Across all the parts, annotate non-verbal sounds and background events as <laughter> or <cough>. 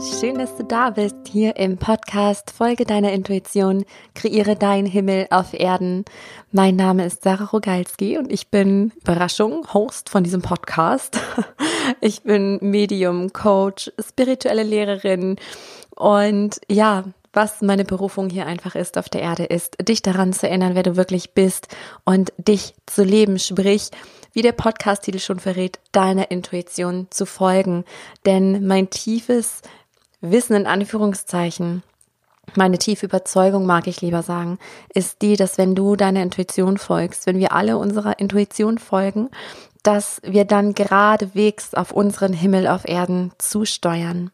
schön, dass du da bist hier im Podcast Folge deiner Intuition, kreiere deinen Himmel auf Erden. Mein Name ist Sarah Rogalski und ich bin Überraschung, Host von diesem Podcast. <laughs> Ich bin Medium, Coach, spirituelle Lehrerin und ja, was meine Berufung hier einfach ist auf der Erde ist, dich daran zu erinnern, wer du wirklich bist und dich zu leben, sprich wie der Podcast-Titel schon verrät, deiner Intuition zu folgen. Denn mein tiefes Wissen in Anführungszeichen, meine tiefe Überzeugung, mag ich lieber sagen, ist die, dass wenn du deiner Intuition folgst, wenn wir alle unserer Intuition folgen, dass wir dann geradewegs auf unseren Himmel auf Erden zusteuern.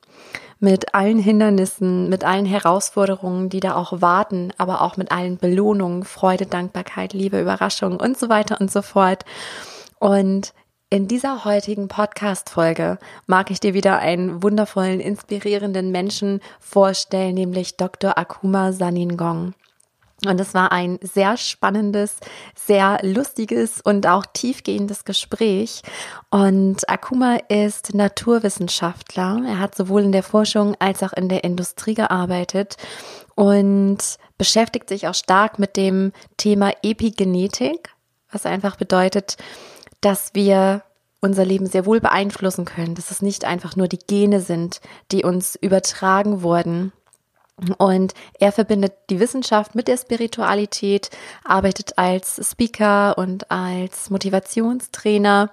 Mit allen Hindernissen, mit allen Herausforderungen, die da auch warten, aber auch mit allen Belohnungen, Freude, Dankbarkeit, Liebe, Überraschung und so weiter und so fort. Und in dieser heutigen Podcast-Folge mag ich dir wieder einen wundervollen, inspirierenden Menschen vorstellen, nämlich Dr. Akuma Saningong. Und es war ein sehr spannendes, sehr lustiges und auch tiefgehendes Gespräch. Und Akuma ist Naturwissenschaftler. Er hat sowohl in der Forschung als auch in der Industrie gearbeitet und beschäftigt sich auch stark mit dem Thema Epigenetik, was einfach bedeutet, dass wir unser Leben sehr wohl beeinflussen können, dass es nicht einfach nur die Gene sind, die uns übertragen wurden. Und er verbindet die Wissenschaft mit der Spiritualität, arbeitet als Speaker und als Motivationstrainer.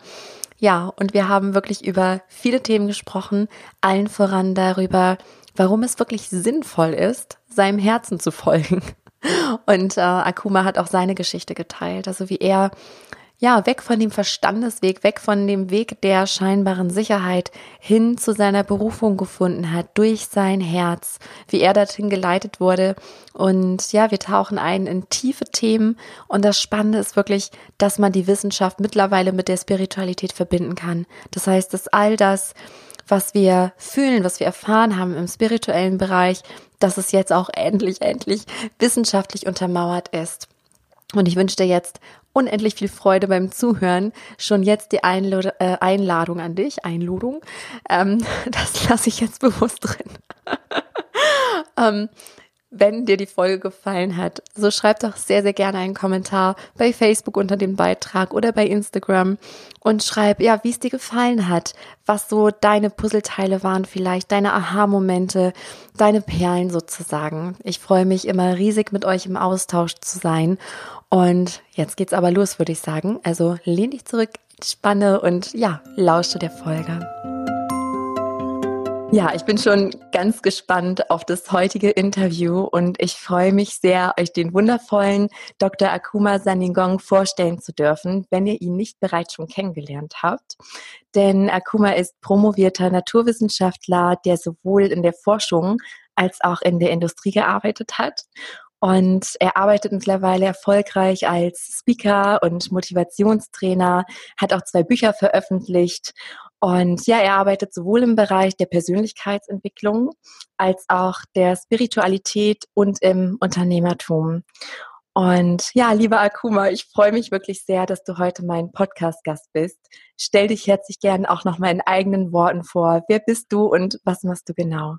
Ja, und wir haben wirklich über viele Themen gesprochen, allen voran darüber, warum es wirklich sinnvoll ist, seinem Herzen zu folgen. Und äh, Akuma hat auch seine Geschichte geteilt, also wie er ja, weg von dem Verstandesweg, weg von dem Weg der scheinbaren Sicherheit hin zu seiner Berufung gefunden hat, durch sein Herz, wie er dorthin geleitet wurde. Und ja, wir tauchen ein in tiefe Themen. Und das Spannende ist wirklich, dass man die Wissenschaft mittlerweile mit der Spiritualität verbinden kann. Das heißt, dass all das, was wir fühlen, was wir erfahren haben im spirituellen Bereich, dass es jetzt auch <laughs> endlich, endlich wissenschaftlich untermauert ist. Und ich wünsche dir jetzt unendlich viel Freude beim Zuhören. Schon jetzt die Einlad äh, Einladung an dich, Einladung. Ähm, <laughs> das lasse ich jetzt bewusst drin. <laughs> ähm, wenn dir die Folge gefallen hat, so schreib doch sehr, sehr gerne einen Kommentar bei Facebook unter dem Beitrag oder bei Instagram und schreib, ja, wie es dir gefallen hat, was so deine Puzzleteile waren vielleicht, deine Aha-Momente, deine Perlen sozusagen. Ich freue mich immer riesig mit euch im Austausch zu sein und jetzt geht's aber los, würde ich sagen. Also lehn dich zurück, spanne und ja, lausche der Folge. Ja, ich bin schon ganz gespannt auf das heutige Interview und ich freue mich sehr, euch den wundervollen Dr. Akuma Saningong vorstellen zu dürfen, wenn ihr ihn nicht bereits schon kennengelernt habt. Denn Akuma ist promovierter Naturwissenschaftler, der sowohl in der Forschung als auch in der Industrie gearbeitet hat und er arbeitet mittlerweile erfolgreich als Speaker und Motivationstrainer, hat auch zwei Bücher veröffentlicht. Und ja, er arbeitet sowohl im Bereich der Persönlichkeitsentwicklung als auch der Spiritualität und im Unternehmertum. Und ja, lieber Akuma, ich freue mich wirklich sehr, dass du heute mein Podcast-Gast bist. Stell dich herzlich gern auch noch mal in eigenen Worten vor. Wer bist du und was machst du genau?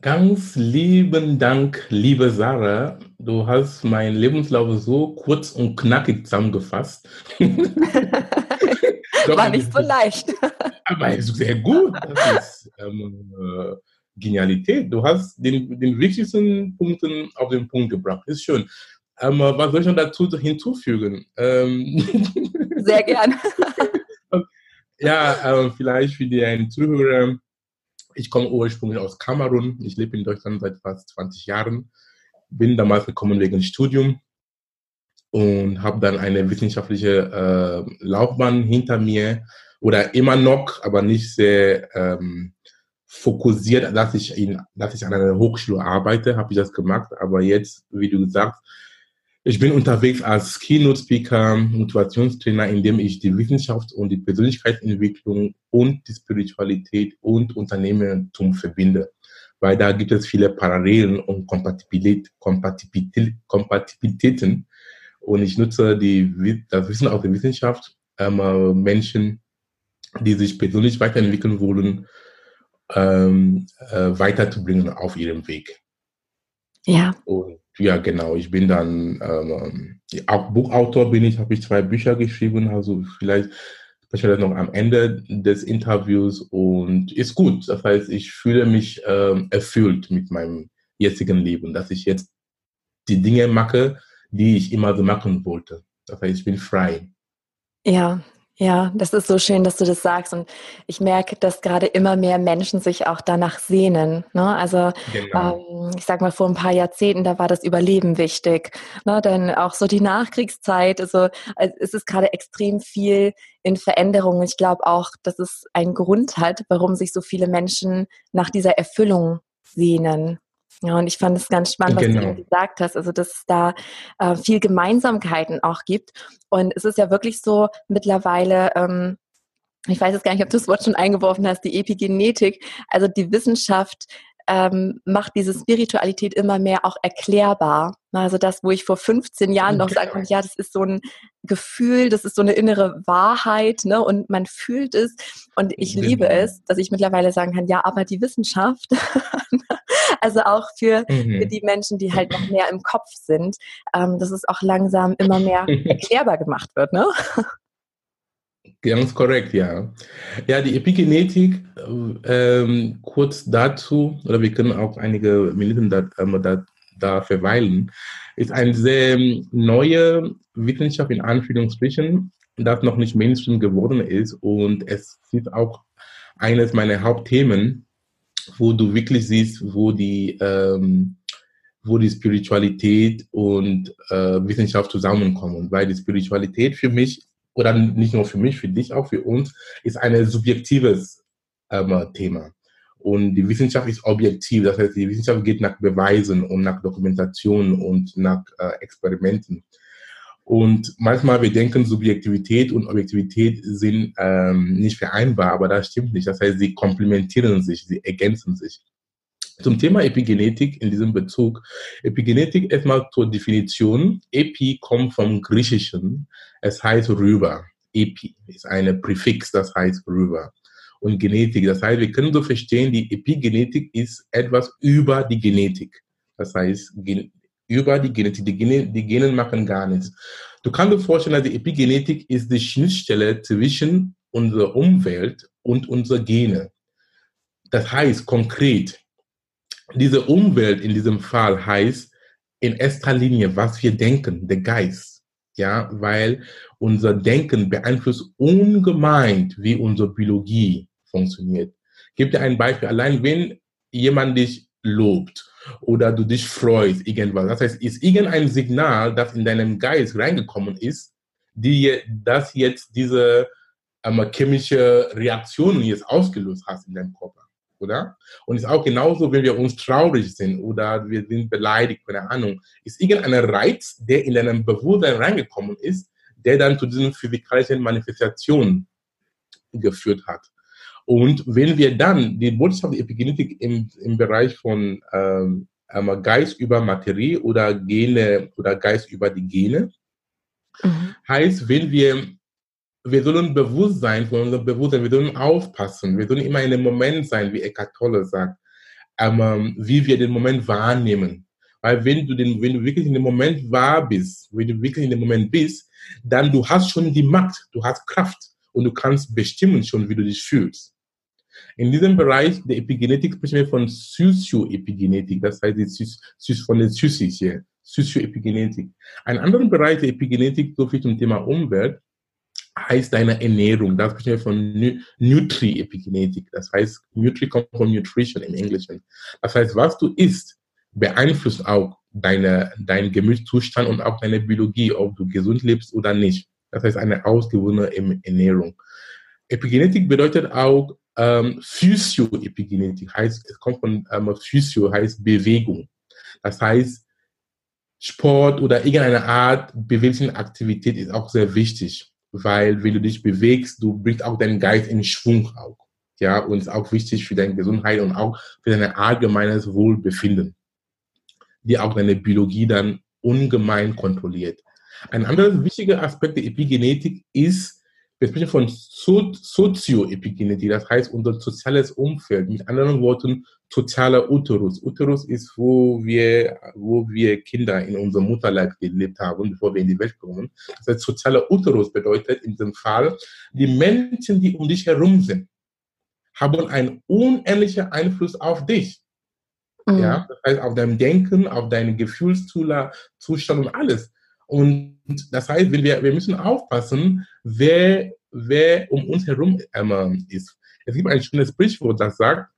Ganz lieben Dank, liebe Sarah. Du hast meinen Lebenslauf so kurz und knackig zusammengefasst. <laughs> War nicht so leicht. <laughs> Aber ist sehr gut. Das ist ähm, äh, Genialität. Du hast den, den wichtigsten Punkten auf den Punkt gebracht. Ist schön. Ähm, was soll ich noch dazu hinzufügen? Ähm, <laughs> sehr gern. <laughs> ja, äh, vielleicht für die Zuhörer ich komme ursprünglich aus Kamerun. Ich lebe in Deutschland seit fast 20 Jahren. Bin damals gekommen wegen Studium und habe dann eine wissenschaftliche äh, Laufbahn hinter mir oder immer noch, aber nicht sehr ähm, fokussiert, dass ich, in, dass ich an einer Hochschule arbeite, habe ich das gemacht. Aber jetzt, wie du gesagt ich bin unterwegs als Keynote-Speaker, Motivationstrainer, indem ich die Wissenschaft und die Persönlichkeitsentwicklung und die Spiritualität und Unternehmertum verbinde. Weil da gibt es viele Parallelen und Kompatibilität, Kompatibilität, Kompatibilitäten. Und ich nutze die, das Wissen aus der Wissenschaft, ähm, Menschen, die sich persönlich weiterentwickeln wollen, ähm, äh, weiterzubringen auf ihrem Weg. Ja. Und ja, genau, ich bin dann ähm, auch Buchautor bin ich, habe ich zwei Bücher geschrieben, also vielleicht sprechen wir das noch am Ende des Interviews und ist gut. Das heißt, ich fühle mich ähm, erfüllt mit meinem jetzigen Leben, dass ich jetzt die Dinge mache, die ich immer so machen wollte. Das heißt, ich bin frei. Ja, ja, das ist so schön, dass du das sagst. Und ich merke, dass gerade immer mehr Menschen sich auch danach sehnen. Ne? Also genau. ähm, ich sag mal, vor ein paar Jahrzehnten, da war das Überleben wichtig. Ne? Dann auch so die Nachkriegszeit. Also es ist gerade extrem viel in Veränderung. Ich glaube auch, dass es einen Grund hat, warum sich so viele Menschen nach dieser Erfüllung sehnen. Ja, und ich fand es ganz spannend, was genau. du eben gesagt hast, also dass es da äh, viel Gemeinsamkeiten auch gibt. Und es ist ja wirklich so mittlerweile, ähm, ich weiß jetzt gar nicht, ob du das Wort schon eingeworfen hast, die Epigenetik, also die Wissenschaft ähm, macht diese Spiritualität immer mehr auch erklärbar. Also das, wo ich vor 15 Jahren noch sagen konnte, ja, das ist so ein Gefühl, das ist so eine innere Wahrheit, ne? Und man fühlt es. Und ich genau. liebe es, dass ich mittlerweile sagen kann, ja, aber die Wissenschaft, <laughs> also auch für, mhm. für, die Menschen, die halt noch mehr im Kopf sind, ähm, dass es auch langsam immer mehr <laughs> erklärbar gemacht wird, ne? Ganz korrekt, ja. Ja, die Epigenetik, ähm, kurz dazu, oder wir können auch einige Minuten da, ähm, da, da verweilen, ist eine sehr neue Wissenschaft in Anführungsstrichen, das noch nicht Mainstream geworden ist und es ist auch eines meiner Hauptthemen, wo du wirklich siehst, wo die, ähm, wo die Spiritualität und äh, Wissenschaft zusammenkommen, weil die Spiritualität für mich oder nicht nur für mich, für dich auch, für uns, ist ein subjektives ähm, Thema. Und die Wissenschaft ist objektiv, das heißt, die Wissenschaft geht nach Beweisen und nach Dokumentation und nach äh, Experimenten. Und manchmal wir denken, Subjektivität und Objektivität sind ähm, nicht vereinbar, aber das stimmt nicht. Das heißt, sie komplementieren sich, sie ergänzen sich. Zum Thema Epigenetik in diesem Bezug. Epigenetik erstmal zur Definition. Epi kommt vom Griechischen. Es heißt rüber. Epi ist eine Präfix, das heißt rüber. Und Genetik, das heißt, wir können so verstehen, die Epigenetik ist etwas über die Genetik. Das heißt, über die Genetik. Die, Gene, die Genen machen gar nichts. Du kannst dir vorstellen, dass die Epigenetik ist die Schnittstelle zwischen unserer Umwelt und unserer Gene. Das heißt konkret, diese Umwelt in diesem Fall heißt in erster Linie, was wir denken, der Geist. Ja, weil unser Denken beeinflusst ungemein, wie unsere Biologie funktioniert. Ich gebe dir ein Beispiel. Allein wenn jemand dich lobt oder du dich freust, irgendwas. Das heißt, ist irgendein Signal, das in deinem Geist reingekommen ist, die das jetzt diese ähm, chemische Reaktion jetzt ausgelöst hast in deinem Körper oder? Und es ist auch genauso, wenn wir uns traurig sind oder wir sind beleidigt, keine Ahnung, ist irgendein Reiz, der in deinem Bewusstsein reingekommen ist, der dann zu diesen physikalischen Manifestationen geführt hat. Und wenn wir dann die Botschaft der Epigenetik im, im Bereich von ähm, Geist über Materie oder Gene oder Geist über die Gene, mhm. heißt, wenn wir wir sollen bewusst sein von unserem Bewusstsein, wir sollen aufpassen, wir sollen immer in dem Moment sein, wie Eckhart Tolle sagt, ähm, wie wir den Moment wahrnehmen. Weil wenn du, den, wenn du wirklich in dem Moment wahr bist, wenn du wirklich in dem Moment bist, dann du hast schon die Macht, du hast Kraft und du kannst bestimmen schon, wie du dich fühlst. In diesem Bereich der Epigenetik sprechen wir von Sozioepigenetik, das heißt die von der Psychik hier, Sozioepigenetik. Ein anderer Bereich der Epigenetik, so viel zum Thema Umwelt, heißt deine Ernährung. Da sprechen wir von Nutri-Epigenetik. Das heißt, Nutri kommt von Nutrition im Englischen. Das heißt, was du isst, beeinflusst auch deine, deinen Gemütszustand und auch deine Biologie, ob du gesund lebst oder nicht. Das heißt, eine ausgewogene Ernährung. Epigenetik bedeutet auch ähm, Physio-Epigenetik. Heißt, es kommt von ähm, Physio, heißt Bewegung. Das heißt, Sport oder irgendeine Art bewegliche Aktivität ist auch sehr wichtig weil wenn du dich bewegst, du bringst auch deinen Geist in Schwung auch. Ja, und ist auch wichtig für deine Gesundheit und auch für dein allgemeines Wohlbefinden, die auch deine Biologie dann ungemein kontrolliert. Ein anderer wichtiger Aspekt der Epigenetik ist Wir sprechen von so Sozioepigenetik, das heißt unser soziales Umfeld. Mit anderen Worten, sozialer Uterus. Uterus ist, wo wir, wo wir Kinder in unserem Mutterleib gelebt haben, bevor wir in die Welt kommen. Das heißt, sozialer Uterus bedeutet in diesem Fall, die Menschen, die um dich herum sind, haben einen unendlichen Einfluss auf dich. Mhm. Ja, das heißt, auf dein Denken, auf deinen Gefühlszustand und alles. Und das heißt, wir, wir müssen aufpassen, wer, wer um uns herum ähm, ist. Es gibt ein schönes Sprichwort, das sagt,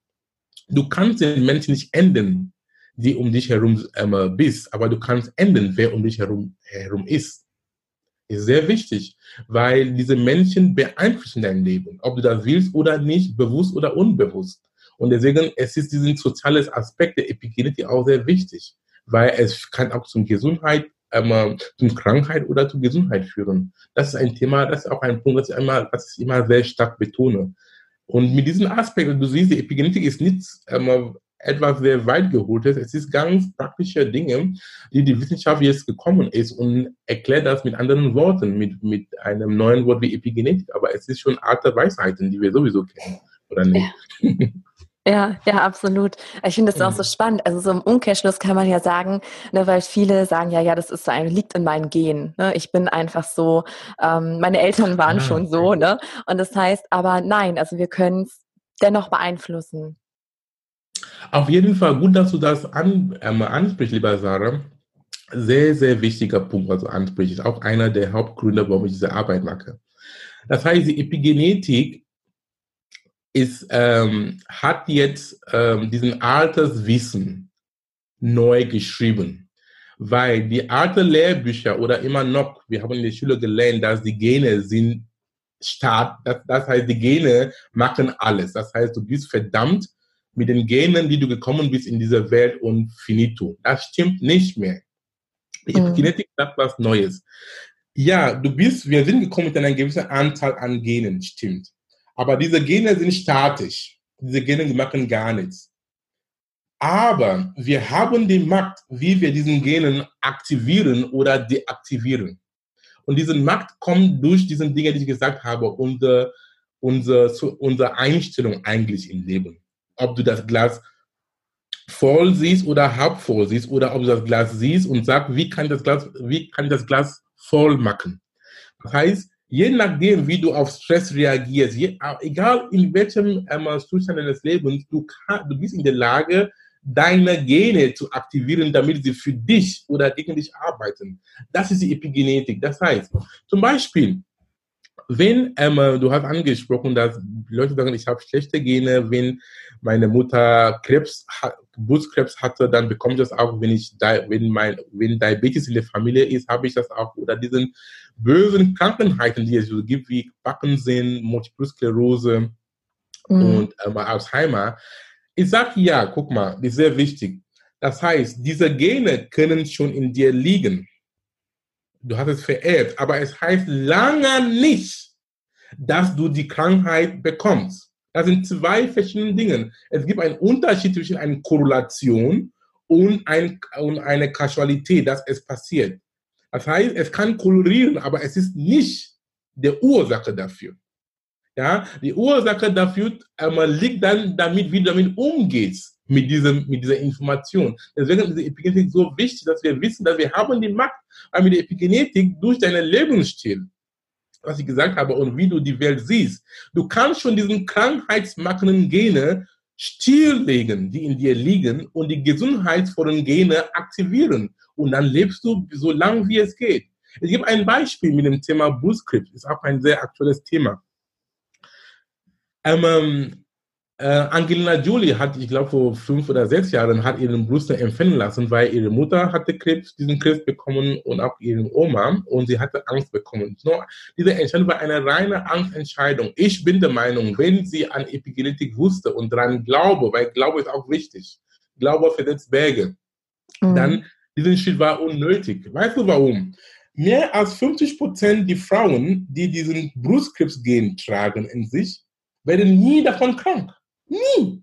du kannst den Menschen nicht ändern, die um dich herum ähm, bist, aber du kannst ändern, wer um dich herum, herum ist. Ist sehr wichtig, weil diese Menschen beeinflussen dein Leben, ob du das willst oder nicht, bewusst oder unbewusst. Und deswegen es ist diesen soziales Aspekt der Epigenetik auch sehr wichtig, weil es kann auch zum Gesundheit ähm, zu Krankheit oder zu Gesundheit führen. Das ist ein Thema, das ist auch ein Punkt, das ich, einmal, das ich immer sehr stark betone. Und mit diesem Aspekt, du siehst, die Epigenetik ist nicht ähm, etwas sehr weit geholtes. Es ist ganz praktische Dinge, die die Wissenschaft jetzt gekommen ist und erklärt das mit anderen Worten, mit, mit einem neuen Wort wie Epigenetik. Aber es ist schon alte Weisheiten, die wir sowieso kennen, oder nicht? Ja. <laughs> Ja, ja, absolut. Ich finde das mhm. auch so spannend. Also so im Umkehrschluss kann man ja sagen, ne, weil viele sagen ja, ja, das ist so ein, liegt in meinen Gen. Ne? Ich bin einfach so, ähm, meine Eltern waren ah, schon so, ne? Und das heißt, aber nein, also wir können es dennoch beeinflussen. Auf jeden Fall gut, dass du das an, ähm, ansprichst, lieber Sarah. Sehr, sehr wichtiger Punkt, was du ansprichst. Ist auch einer der Hauptgründe, warum ich diese Arbeit mache. Das heißt, die Epigenetik ist, ähm, hat jetzt ähm, diesen Alterswissen neu geschrieben. Weil die alten Lehrbücher oder immer noch, wir haben in der Schule gelernt, dass die Gene sind Start, das, das heißt, die Gene machen alles. Das heißt, du bist verdammt mit den Genen, die du gekommen bist in dieser Welt und finito. Das stimmt nicht mehr. Die mhm. Epigenetik sagt was Neues. Ja, du bist, wir sind gekommen mit einer gewissen Anzahl an Genen, stimmt. Aber diese Gene sind statisch. Diese Gene machen gar nichts. Aber wir haben die Macht, wie wir diesen Genen aktivieren oder deaktivieren. Und diese Macht kommt durch diese Dinge, die ich gesagt habe, unsere, unsere, unsere Einstellung eigentlich im Leben. Ob du das Glas voll siehst oder halb voll siehst oder ob du das Glas siehst und sagst, wie kann das Glas, wie kann das Glas voll machen? Das heißt, je nachdem, wie du auf Stress reagierst, je, egal in welchem ähm, Zustand deines Lebens, du, kann, du bist in der Lage, deine Gene zu aktivieren, damit sie für dich oder gegen dich arbeiten. Das ist die Epigenetik. Das heißt, zum Beispiel, wenn ähm, du hast angesprochen, dass Leute sagen, ich habe schlechte Gene, wenn meine Mutter Krebs, Brustkrebs hatte, dann bekomme ich das auch, wenn ich, wenn mein, wenn Diabetes in der Familie ist, habe ich das auch. Oder diesen bösen Krankheiten, die es so gibt, wie Backensinn, Multiple Sklerose mhm. und ähm, Alzheimer. Ich sage ja, guck mal, ist sehr wichtig. Das heißt, diese Gene können schon in dir liegen. Du hast es vererbt, aber es heißt lange nicht, dass du die Krankheit bekommst. Das sind zwei verschiedene Dinge. Es gibt einen Unterschied zwischen einer Korrelation und, ein, und eine Kausalität, dass es passiert. Das heißt, es kann korrelieren, aber es ist nicht der Ursache dafür. Ja, die Ursache dafür ähm, liegt dann damit, wie du damit umgehst mit, diesem, mit dieser Information. Deswegen ist die Epigenetik so wichtig, dass wir wissen, dass wir haben die Macht, aber mit der Epigenetik durch deinen Lebensstil was ich gesagt habe und wie du die Welt siehst. Du kannst schon diesen krankheitsmachenden Gene stilllegen, die in dir liegen und die gesundheitsvollen Gene aktivieren. Und dann lebst du so lange, wie es geht. Ich gebe ein Beispiel mit dem Thema Brustkrebs. Ist auch ein sehr aktuelles Thema. Ähm, äh, Angelina Jolie hat, ich glaube, vor fünf oder sechs Jahren hat ihren Brust empfehlen lassen, weil ihre Mutter hatte Krebs, diesen Krebs bekommen und auch ihre Oma und sie hatte Angst bekommen. So, diese Entscheidung war eine reine Angstentscheidung. Ich bin der Meinung, wenn sie an Epigenetik wusste und daran glaube, weil Glaube ist auch wichtig, Glaube versetzt Berge, mhm. dann diesen Schritt war unnötig. Weißt du warum? Mehr als 50 Prozent die Frauen, die diesen Brustkrebsgen tragen in sich, werden nie davon krank. Nie.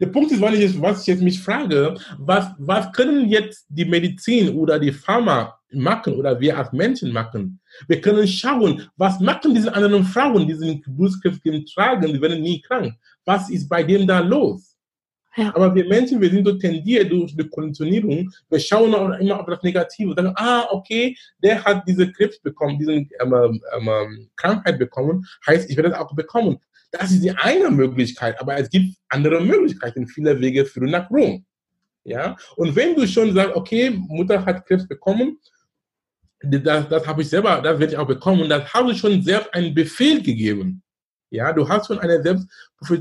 Der Punkt ist, was ich jetzt mich frage, was, was können jetzt die Medizin oder die Pharma machen oder wir als Menschen machen. Wir können schauen, was machen diese anderen Frauen, die diesen Brustkrebs tragen, die werden nie krank. Was ist bei dem da los? Ja. Aber wir Menschen, wir sind so tendiert durch die Konditionierung, wir schauen auch immer auf das Negative und sagen, ah, okay, der hat diese Krebs bekommen, diese ähm, ähm, ähm, Krankheit bekommen, heißt, ich werde das auch bekommen. Das ist die eine Möglichkeit, aber es gibt andere Möglichkeiten. Viele Wege führen nach Rom. Ja? Und wenn du schon sagst, okay, Mutter hat Krebs bekommen, das, das habe ich selber, das werde ich auch bekommen, und das habe ich schon selbst einen Befehl gegeben. Ja, du hast schon eine selbst,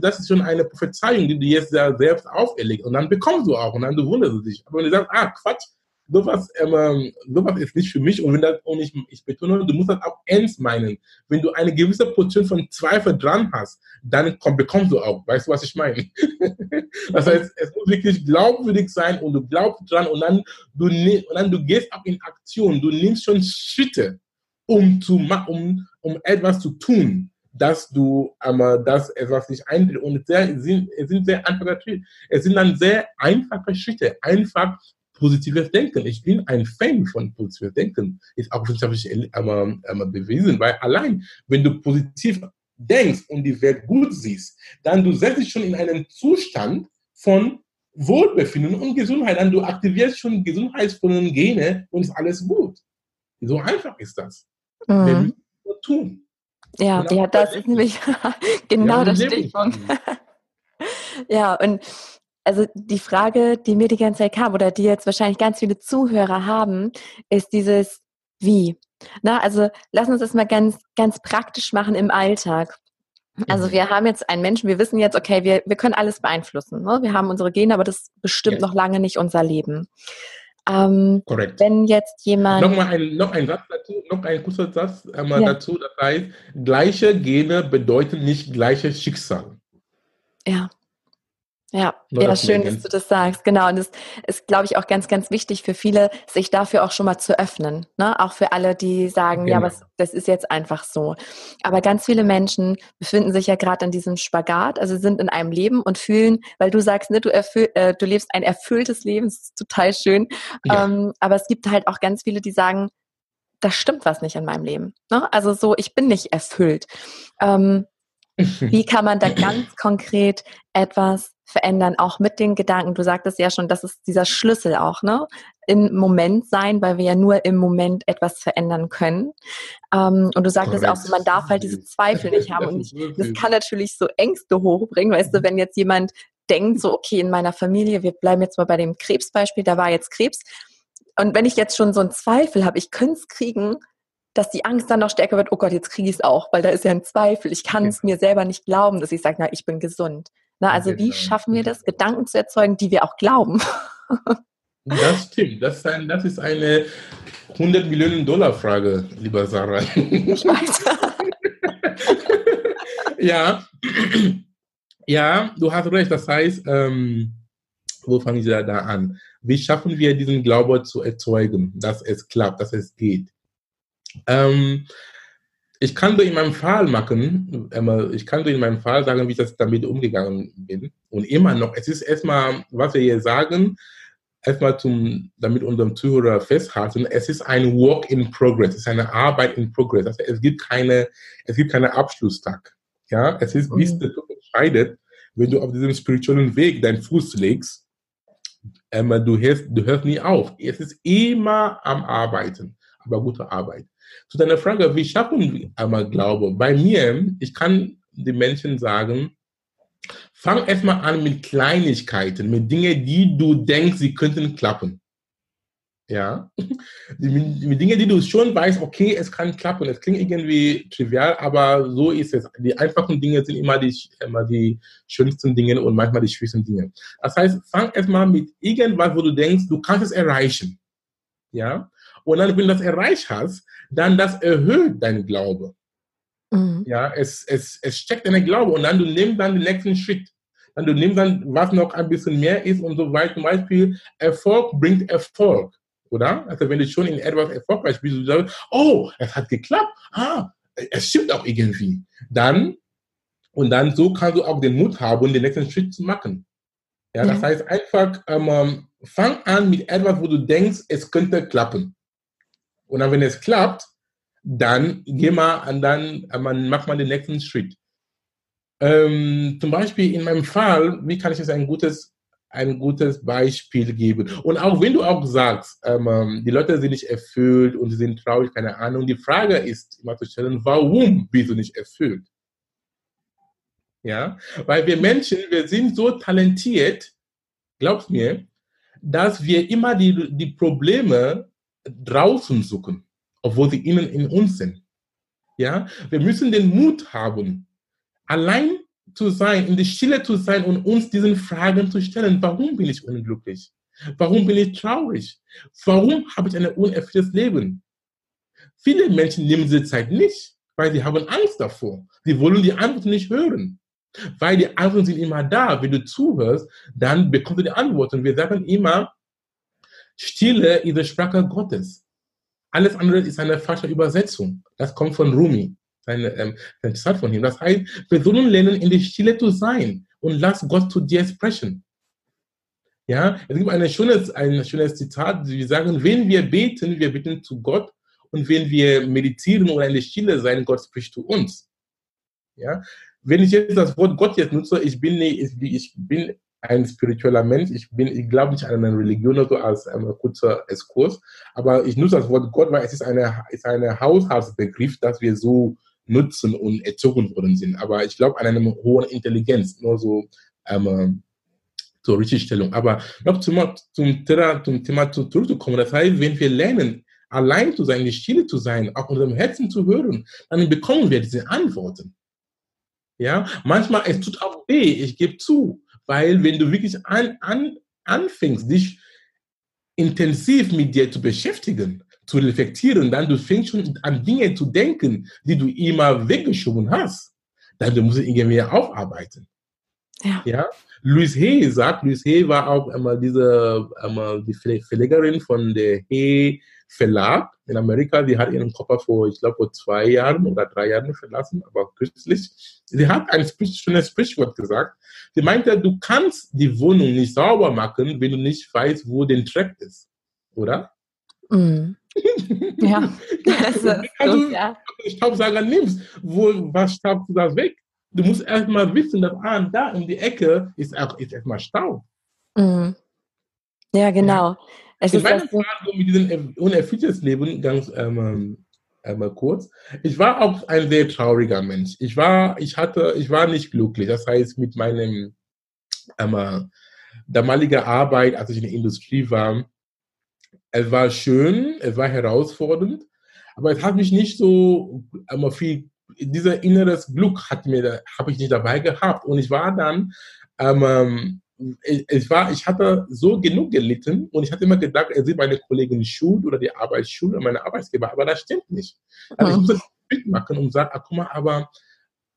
das ist schon eine Prophezeiung, die du jetzt selbst auferlegt. Und dann bekommst du auch, und dann du wunderst dich. Aber wenn du sagst, ah, Quatsch, sowas, ähm, sowas ist nicht für mich. Und wenn das, und ich, ich betone, du musst das auch ernst meinen. Wenn du eine gewisse Portion von Zweifel dran hast, dann komm, bekommst du auch. Weißt du, was ich meine? <laughs> das heißt, es muss wirklich glaubwürdig sein und du glaubst dran und dann du, und dann du gehst auch in Aktion. Du nimmst schon Schritte, um zu um, um etwas zu tun dass du aber das etwas nicht eintritt. Und es sind, es sind sehr einfache Schritte. Es sind dann sehr einfache Schritte. Einfach positives Denken. Ich bin ein Fan von positives Denken. Ist auch wissenschaftlich ähm, ähm, bewiesen, weil allein, wenn du positiv denkst und die Welt gut siehst, dann du setzt dich schon in einen Zustand von Wohlbefinden und Gesundheit an. Du aktivierst schon gesundheitsvollen Gene und ist alles gut. So einfach ist das. Mhm. Wir müssen nur tun. Ja, ja, das <laughs> ist nämlich <laughs> genau das Stichpunkt. <laughs> ja, und also die Frage, die mir die ganze Zeit kam oder die jetzt wahrscheinlich ganz viele Zuhörer haben, ist dieses Wie. Na, also lass uns das mal ganz, ganz praktisch machen im Alltag. Also mhm. wir haben jetzt einen Menschen, wir wissen jetzt, okay, wir, wir können alles beeinflussen. Ne? Wir haben unsere Gene, aber das bestimmt ja. noch lange nicht unser Leben. Ähm, Korrekt. Wenn jetzt jemand. Nochmal ein, noch ein Satz dazu, noch ein kurzer Satz einmal ja. dazu. Das heißt, gleiche Gene bedeuten nicht gleiches Schicksal. Ja. Ja, ja, schön, dass du das sagst. Genau. Und es ist, glaube ich, auch ganz, ganz wichtig für viele, sich dafür auch schon mal zu öffnen. Ne? Auch für alle, die sagen, genau. ja, was, das ist jetzt einfach so. Aber ganz viele Menschen befinden sich ja gerade in diesem Spagat, also sind in einem Leben und fühlen, weil du sagst, ne, du, erfüll, äh, du lebst ein erfülltes Leben, das ist total schön. Ja. Ähm, aber es gibt halt auch ganz viele, die sagen, da stimmt was nicht in meinem Leben. Ne? Also so, ich bin nicht erfüllt. Ähm, wie <laughs> kann man da ganz konkret etwas verändern, auch mit den Gedanken. Du sagtest ja schon, das ist dieser Schlüssel auch, ne? Im Moment sein, weil wir ja nur im Moment etwas verändern können. Ähm, und du sagtest Correct. auch so, man darf halt diese Zweifel nicht haben. <laughs> Und ich, das kann natürlich so Ängste hochbringen, weißt du, wenn jetzt jemand denkt, so, okay, in meiner Familie, wir bleiben jetzt mal bei dem Krebsbeispiel, da war jetzt Krebs. Und wenn ich jetzt schon so einen Zweifel habe, ich könnte es kriegen, dass die Angst dann noch stärker wird, oh Gott, jetzt kriege ich es auch, weil da ist ja ein Zweifel. Ich kann es mir selber nicht glauben, dass ich sage, na, ich bin gesund. Na, also genau. wie schaffen wir das, Gedanken zu erzeugen, die wir auch glauben? <laughs> Das stimmt. Das ist, ein, das ist eine 100 Millionen Dollar Frage, lieber Sarah. Ich weiß. <laughs> ja. ja, du hast recht. Das heißt, ähm, wo fangen wir da an? Wie schaffen wir diesen Glauben zu erzeugen, dass es klappt, dass es geht? Ähm, ich kann dir in meinem Fall machen, ich kann dir in meinem Fall sagen, wie ich das damit umgegangen bin. Und immer noch, es ist erstmal, was wir hier sagen, erstmal zum, damit unserem Zuhörer festhalten, es ist ein Work in Progress, es ist eine Arbeit in Progress. Also es gibt keine, es gibt keinen Abschlusstag. Ja, es ist, bis mhm. der Tod entscheidet, wenn du auf diesem spirituellen Weg deinen Fuß legst, ähm, du, hörst, du hörst nie auf. Es ist immer am Arbeiten, aber gute Arbeit. Zu deiner Frage, wie schaffen wir einmal Glaube? Bei mir, ich kann den Menschen sagen, fang erstmal an mit Kleinigkeiten, mit Dingen, die du denkst, sie könnten klappen. Ja, <laughs> mit, mit Dingen, die du schon weißt, okay, es kann klappen. Es klingt irgendwie trivial, aber so ist es. Die einfachen Dinge sind immer die, immer die schönsten Dinge und manchmal die schwierigsten Dinge. Das heißt, fang erstmal mit irgendwas, wo du denkst, du kannst es erreichen. Ja, und dann, wenn du das erreicht hast, dann das erhöht deinen Glaube. Mhm. Ja, es, es, es steckt deinen Glaube und dann du nimmst dann den nächsten Schritt. Dann du nimmst dann, was noch ein bisschen mehr ist und so weiter. Zum Beispiel, Erfolg bringt Erfolg, oder? Also wenn du schon in etwas erfolgreich bist, du sagst, oh, es hat geklappt, ah, es stimmt auch irgendwie. Dann, und dann so kannst du auch den Mut haben, den nächsten Schritt zu machen. Ja, das heißt einfach, ähm, fang an mit etwas, wo du denkst, es könnte klappen. Und dann, wenn es klappt, dann geh mal und dann man macht man den nächsten Schritt. Ähm, zum Beispiel in meinem Fall, wie kann ich jetzt ein gutes, ein gutes Beispiel geben? Und auch wenn du auch sagst, ähm, ähm, die Leute sind nicht erfüllt und sie sind traurig, keine Ahnung, die Frage ist immer zu stellen, warum bist du nicht erfüllt? Ja, weil wir Menschen, wir sind so talentiert, glaubst mir, dass wir immer die, die Probleme draußen suchen obwohl sie innen in uns sind. Ja, wir müssen den Mut haben, allein zu sein, in der Stille zu sein und uns diesen Fragen zu stellen. Warum bin ich unglücklich? Warum bin ich traurig? Warum habe ich ein unerfülltes Leben? Viele Menschen nehmen diese Zeit nicht, weil sie haben Angst davor. Sie wollen die Antworten nicht hören. Weil die Antworten sind immer da. Wenn du zuhörst, dann bekommst du die Antworten. Wir sagen immer, Stille ist die Sprache Gottes. Alles andere ist eine falsche Übersetzung. Das kommt von Rumi, seine, ähm, ein Zitat von ihm. Das heißt, wir sollen lernen, in der Stille zu sein und lass Gott zu dir sprechen. Ja, es gibt ein schönes, ein schönes Zitat, wir sagen, wenn wir beten, wir beten zu Gott und wenn wir meditieren oder in der Stille sein, Gott spricht zu uns. Ja, wenn ich jetzt das Wort Gott jetzt nutze, ich bin, ich bin ein spiritueller Mensch. Ich bin, ich glaube nicht an eine Religion oder so als ein kurzer Exkurs, aber ich nutze das Wort Gott, weil es ist eine, ist eine Haushaltsbegriff, das wir so nutzen und erzogen worden sind. Aber ich glaube an eine hohe Intelligenz, nur so ähm, zur Richtigstellung. Aber noch zum, zum, zum Thema zurückzukommen. Das heißt, wenn wir lernen, allein zu sein, in die Stille zu sein, auch unserem Herzen zu hören, dann bekommen wir diese Antworten. Ja, manchmal, es tut auch weh, ich gebe zu. Weil wenn du wirklich an, an, anfängst, dich intensiv mit dir zu beschäftigen, zu reflektieren, dann du fängst schon an Dinge zu denken, die du immer weggeschoben hast, dann du musst du irgendwie aufarbeiten. Ja. ja? Louis Hay sagt, Louis Hay war auch einmal diese, einmal die Verlegerin von der Hay Verlag in Amerika, die hat ihren Körper vor, ich glaube, vor zwei Jahren oder drei Jahren verlassen, aber kürzlich. Sie hat ein schönes Sprichwort gesagt. Sie meinte, du kannst die Wohnung nicht sauber machen, wenn du nicht weißt, wo der Track ist. Oder? Mm. <laughs> ja. Also, wenn du ja. Staubsauger nimmst, wo, was staubst du das weg? Du musst erstmal wissen, dass ah, da in die Ecke ist, auch, ist erstmal Staub. Mm. Ja, genau. Ja. Es ich meine Frage mit diesem unerfülltes Leben ganz ähm, einmal kurz. Ich war auch ein sehr trauriger Mensch. Ich war, ich hatte, ich war nicht glücklich. Das heißt, mit meinem ähm, damaliger Arbeit, als ich in der Industrie war, es war schön, es war herausfordernd, aber es hat mich nicht so ähm, viel, dieser inneres Glück hat mir, habe ich nicht dabei gehabt. Und ich war dann ähm, ich, war, ich hatte so genug gelitten und ich hatte immer gedacht, er sieht meine Kollegin schuld oder die Arbeit schuld oder meine Arbeitsgeber, aber das stimmt nicht. Also ich muss das mitmachen und sagen, ah, guck mal, aber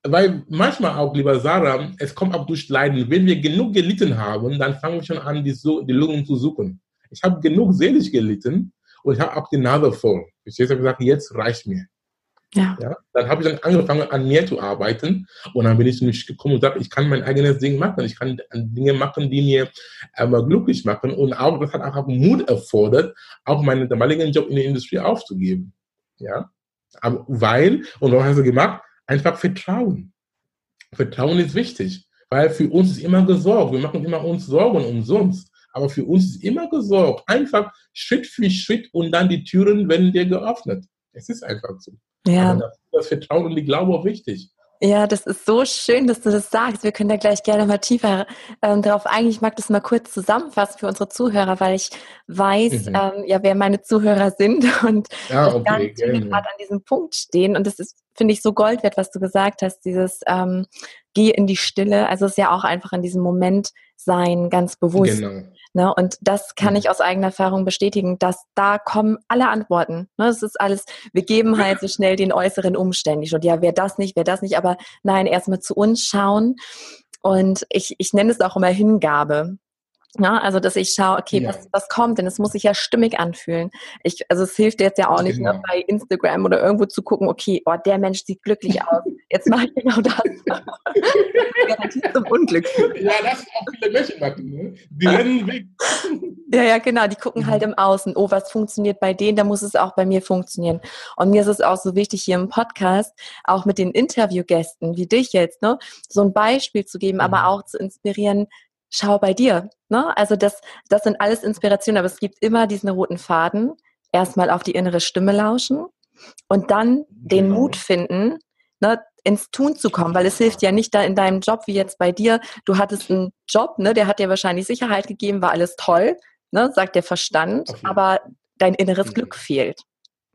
weil manchmal auch, lieber Sarah, es kommt auch durch Leiden. Wenn wir genug gelitten haben, dann fangen wir schon an, die, die Lösung zu suchen. Ich habe genug seelisch gelitten und ich habe auch die Nase voll. Ich habe gesagt, jetzt reicht mir. Ja. ja. Dann habe ich dann angefangen, an mir zu arbeiten und dann bin ich nicht gekommen und gesagt, ich kann mein eigenes Ding machen. Ich kann Dinge machen, die mir ähm, glücklich machen. Und auch, das hat auch Mut erfordert, auch meinen damaligen Job in der Industrie aufzugeben. Ja. Aber weil, und was hast du gemacht? Einfach Vertrauen. Vertrauen ist wichtig, weil für uns ist immer gesorgt. Wir machen immer uns Sorgen umsonst. Aber für uns ist immer gesorgt. Einfach Schritt für Schritt und dann die Türen werden dir geöffnet. Es ist einfach so. Ja. Aber das Vertrauen und die Glaube auch wichtig. Ja, das ist so schön, dass du das sagst. Wir können da gleich gerne mal tiefer ähm, darauf eingehen. Ich mag das mal kurz zusammenfassen für unsere Zuhörer, weil ich weiß, mhm. ähm, ja, wer meine Zuhörer sind <laughs> und ja, okay, ganz gerade an diesem Punkt stehen. Und das ist, finde ich, so Gold wert, was du gesagt hast, dieses ähm, Geh in die Stille. Also es ist ja auch einfach in diesem Moment sein, ganz bewusst. Genau. Ne? Und das kann ich aus eigener Erfahrung bestätigen, dass da kommen alle Antworten. Ne? Es ist alles, wir geben halt so schnell den äußeren Umständen. Und ja, wer das nicht, wer das nicht, aber nein, erstmal zu uns schauen. Und ich, ich nenne es auch immer Hingabe. Ja, also dass ich schaue, okay, ja. was, was kommt denn? Es muss sich ja stimmig anführen. Ich, also es hilft jetzt ja auch nicht, ne, genau. ne, bei Instagram oder irgendwo zu gucken, okay, oh, der Mensch sieht glücklich <laughs> aus. Jetzt mache ich genau das. <laughs> Garantiert zum Unglück. Ja, das auch viele Menschen machen, ne? Die rennen weg. <laughs> Ja, ja, genau. Die gucken halt im Außen, oh, was funktioniert bei denen, da muss es auch bei mir funktionieren. Und mir ist es auch so wichtig, hier im Podcast, auch mit den Interviewgästen, wie dich jetzt, ne, so ein Beispiel zu geben, mhm. aber auch zu inspirieren, schau bei dir. Ne? Also das, das sind alles Inspirationen, aber es gibt immer diesen roten Faden. Erstmal auf die innere Stimme lauschen und dann den genau. Mut finden, ne, ins Tun zu kommen, weil es hilft ja nicht da in deinem Job wie jetzt bei dir. Du hattest einen Job, ne, der hat dir wahrscheinlich Sicherheit gegeben, war alles toll, ne, sagt der Verstand, aber dein inneres Glück fehlt.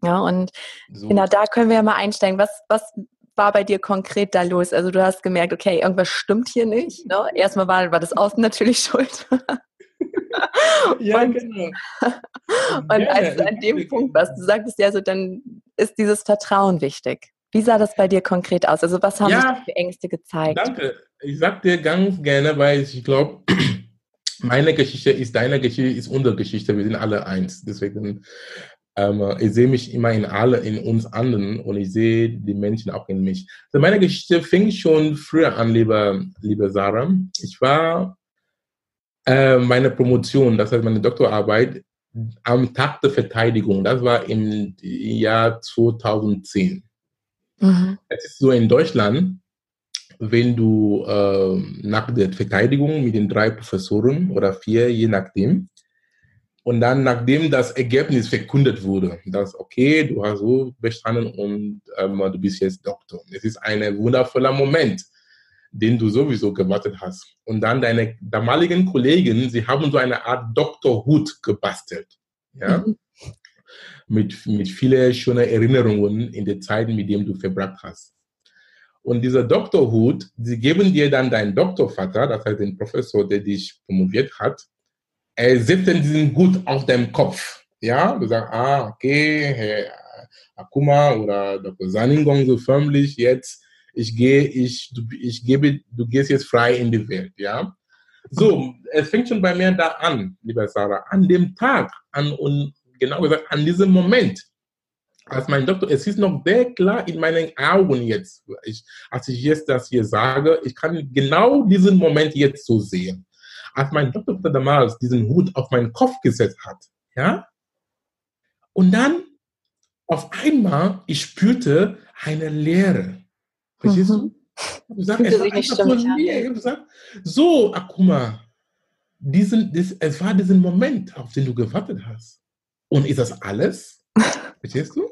Ja, und so. genau da können wir ja mal einsteigen. Was, was war bei dir konkret da los? Also du hast gemerkt, okay, irgendwas stimmt hier nicht. Ne? Erstmal war, war das Außen natürlich <laughs> schuld. ja, und, genau. <laughs> und ja, als du an dem Punkt warst, du sagtest ja so, dann ist dieses Vertrauen wichtig. Wie sah das bei dir konkret aus? Also was haben ja, für Ängste gezeigt? Danke. Ich sag dir ganz gerne, weil ich glaube, <clears throat> meine Geschichte ist deine Geschichte, ist unsere Geschichte. Wir sind alle eins. Deswegen ähm, ich sehe mich immer in alle, in uns anderen und ich sehe die Menschen auch in mich. Also meine Geschichte fing schon früher an, liebe, liebe Sarah. Ich war äh, meine Promotion, das heißt meine Doktorarbeit, am Tag der Verteidigung. Das war im Jahr 2010. Mhm. Es ist so in Deutschland, wenn du äh, nach der Verteidigung mit den drei Professoren oder vier, je nachdem, und dann, nachdem das Ergebnis verkündet wurde, dass, okay, du hast so bestanden und ähm, du bist jetzt Doktor. Es ist ein wundervoller Moment, den du sowieso gewartet hast. Und dann deine damaligen Kollegen, sie haben so eine Art Doktorhut gebastelt. Ja? Mhm. Mit, mit vielen schönen Erinnerungen in der Zeit, mit dem du verbracht hast. Und dieser Doktorhut, sie geben dir dann deinen Doktorvater, das heißt den Professor, der dich promoviert hat, er sitzt in diesem Gut auf dem Kopf. Ja, du sagst, ah, okay, Herr Akuma oder Dr. Saningong, so förmlich jetzt, ich gehe, ich, du, ich gebe, du gehst jetzt frei in die Welt, ja. So, es fängt schon bei mir da an, lieber Sarah, an dem Tag, an, und genau gesagt, an diesem Moment, als mein Doktor, es ist noch sehr klar in meinen Augen jetzt, ich, als ich jetzt das hier sage, ich kann genau diesen Moment jetzt so sehen als mein Doktor damals diesen Hut auf meinen Kopf gesetzt hat, ja, und dann auf einmal, ich spürte eine Leere. Verstehst mhm. du? Ich habe gesagt, so, ich gesagt, so, Akuma, diesen, das, es war diesen Moment, auf den du gewartet hast. Und ist das alles? <laughs> Verstehst du?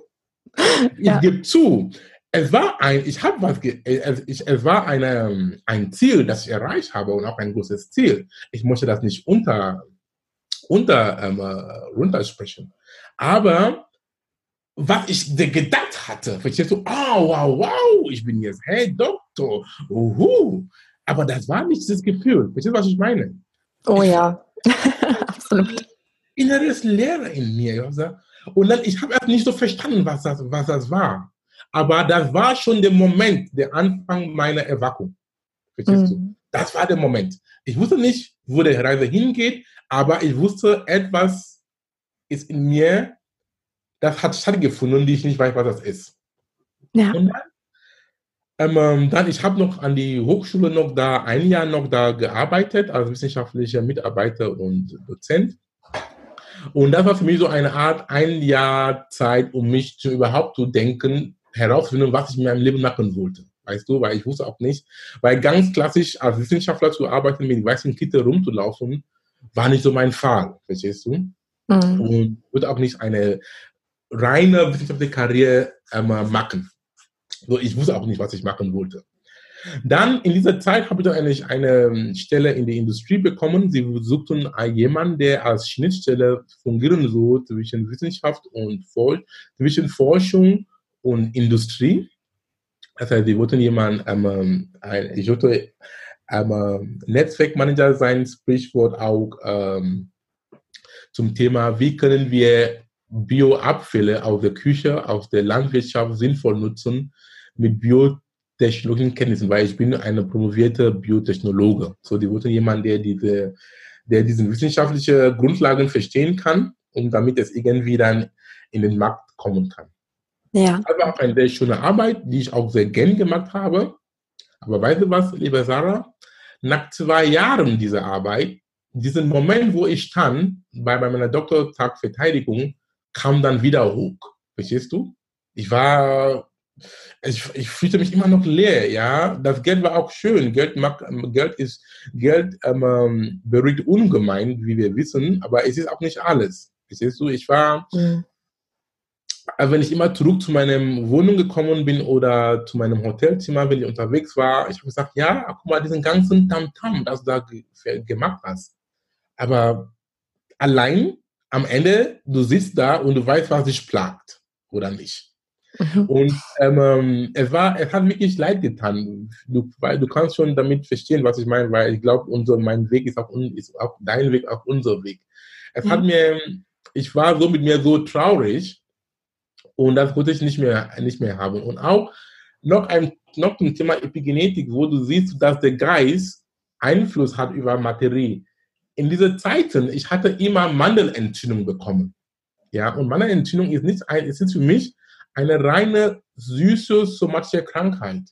Ja. Ich gebe zu, es war ein, ich habe was, es, ich, es war eine, ein Ziel, das ich erreicht habe und auch ein großes Ziel. Ich möchte das nicht unter, unter, ähm, äh, runtersprechen. Aber was ich gedacht hatte, verstehst du, oh, wow, wow, ich bin jetzt, hey, Doktor, uhu. Aber das war nicht das Gefühl. Verstehst du, was ich meine? Oh ja, <laughs> absolut. Inneres Leere in mir. Und dann, ich habe erst nicht so verstanden, was das, was das war. Aber das war schon der Moment, der Anfang meiner Erwackung. Verstehst du? Mhm. Das war der Moment. Ich wusste nicht, wo die Reise hingeht, aber ich wusste, etwas ist in mir, das hat stattgefunden und ich nicht weiß, was das ist. Ja. Und dann, ähm, ähm dann ich habe noch an die Hochschule noch da, ein Jahr noch da gearbeitet als wissenschaftlicher Mitarbeiter und Dozent. Und das war für mich so eine Art ein Jahr Zeit, um mich zu überhaupt zu denken, herausfinden, was ich in meinem Leben machen wollte. Weißt du, weil ich wusste auch nicht, weil ganz klassisch als Wissenschaftler zu arbeiten, mit weißen Kittel rumzulaufen, war nicht so mein Fall, verstehst du? Mhm. Und würde auch nicht eine reine wissenschaftliche Karriere ähm, machen. So, ich wusste auch nicht, was ich machen wollte. Dann in dieser Zeit habe ich dann eigentlich eine ähm, Stelle in der Industrie bekommen. Sie suchten jemanden, der als Schnittstelle fungieren soll zwischen Wissenschaft und For zwischen Forschung und Industrie. Das heißt, wir wollten jemanden, ähm, ein, ich wollte ähm, Netzwerkmanager sein, Sprichwort auch ähm, zum Thema, wie können wir Bioabfälle aus der Küche, aus der Landwirtschaft sinnvoll nutzen mit biotechnologischen Kenntnissen, weil ich bin eine promovierte Biotechnologe. So, die wollten jemanden, der diese der diese wissenschaftliche Grundlagen verstehen kann und damit es irgendwie dann in den Markt kommen kann. Ja. Das war auch eine sehr schöne Arbeit, die ich auch sehr gern gemacht habe. Aber weißt du was, liebe Sarah? Nach zwei Jahren dieser Arbeit, diesen Moment, wo ich stand, bei, bei meiner Doktortagverteidigung, kam dann wieder hoch. Verstehst du? Ich war, ich, ich fühlte mich immer noch leer, ja. Das Geld war auch schön. Geld, mag, Geld ist, Geld ähm, ähm beruhigt ungemein, wie wir wissen, aber es ist auch nicht alles. Verstehst du? Ich war, mhm also wenn ich immer zurück zu meiner Wohnung gekommen bin oder zu meinem Hotelzimmer, wenn ich unterwegs war, ich habe gesagt, ja, guck mal, diesen ganzen Tamtam, das du da gemacht hast. Aber allein am Ende, du sitzt da und du weißt, was dich plagt oder nicht. Mhm. Und ähm, es war, es hat wirklich leid getan, du, weil du kannst schon damit verstehen, was ich meine, weil ich glaube, unser, mein Weg ist auch, ist auch dein Weg, auch unser Weg. Es mhm. hat mir, ich war so mit mir so traurig, und das wollte ich nicht mehr, nicht mehr haben. Und auch noch ein noch zum Thema Epigenetik, wo du siehst, dass der Geist Einfluss hat über Materie. In diesen Zeiten, ich hatte immer Mandelentzündung bekommen. Ja, und Mandelentzündung ist nicht ein, ist für mich eine reine süße somatische Krankheit.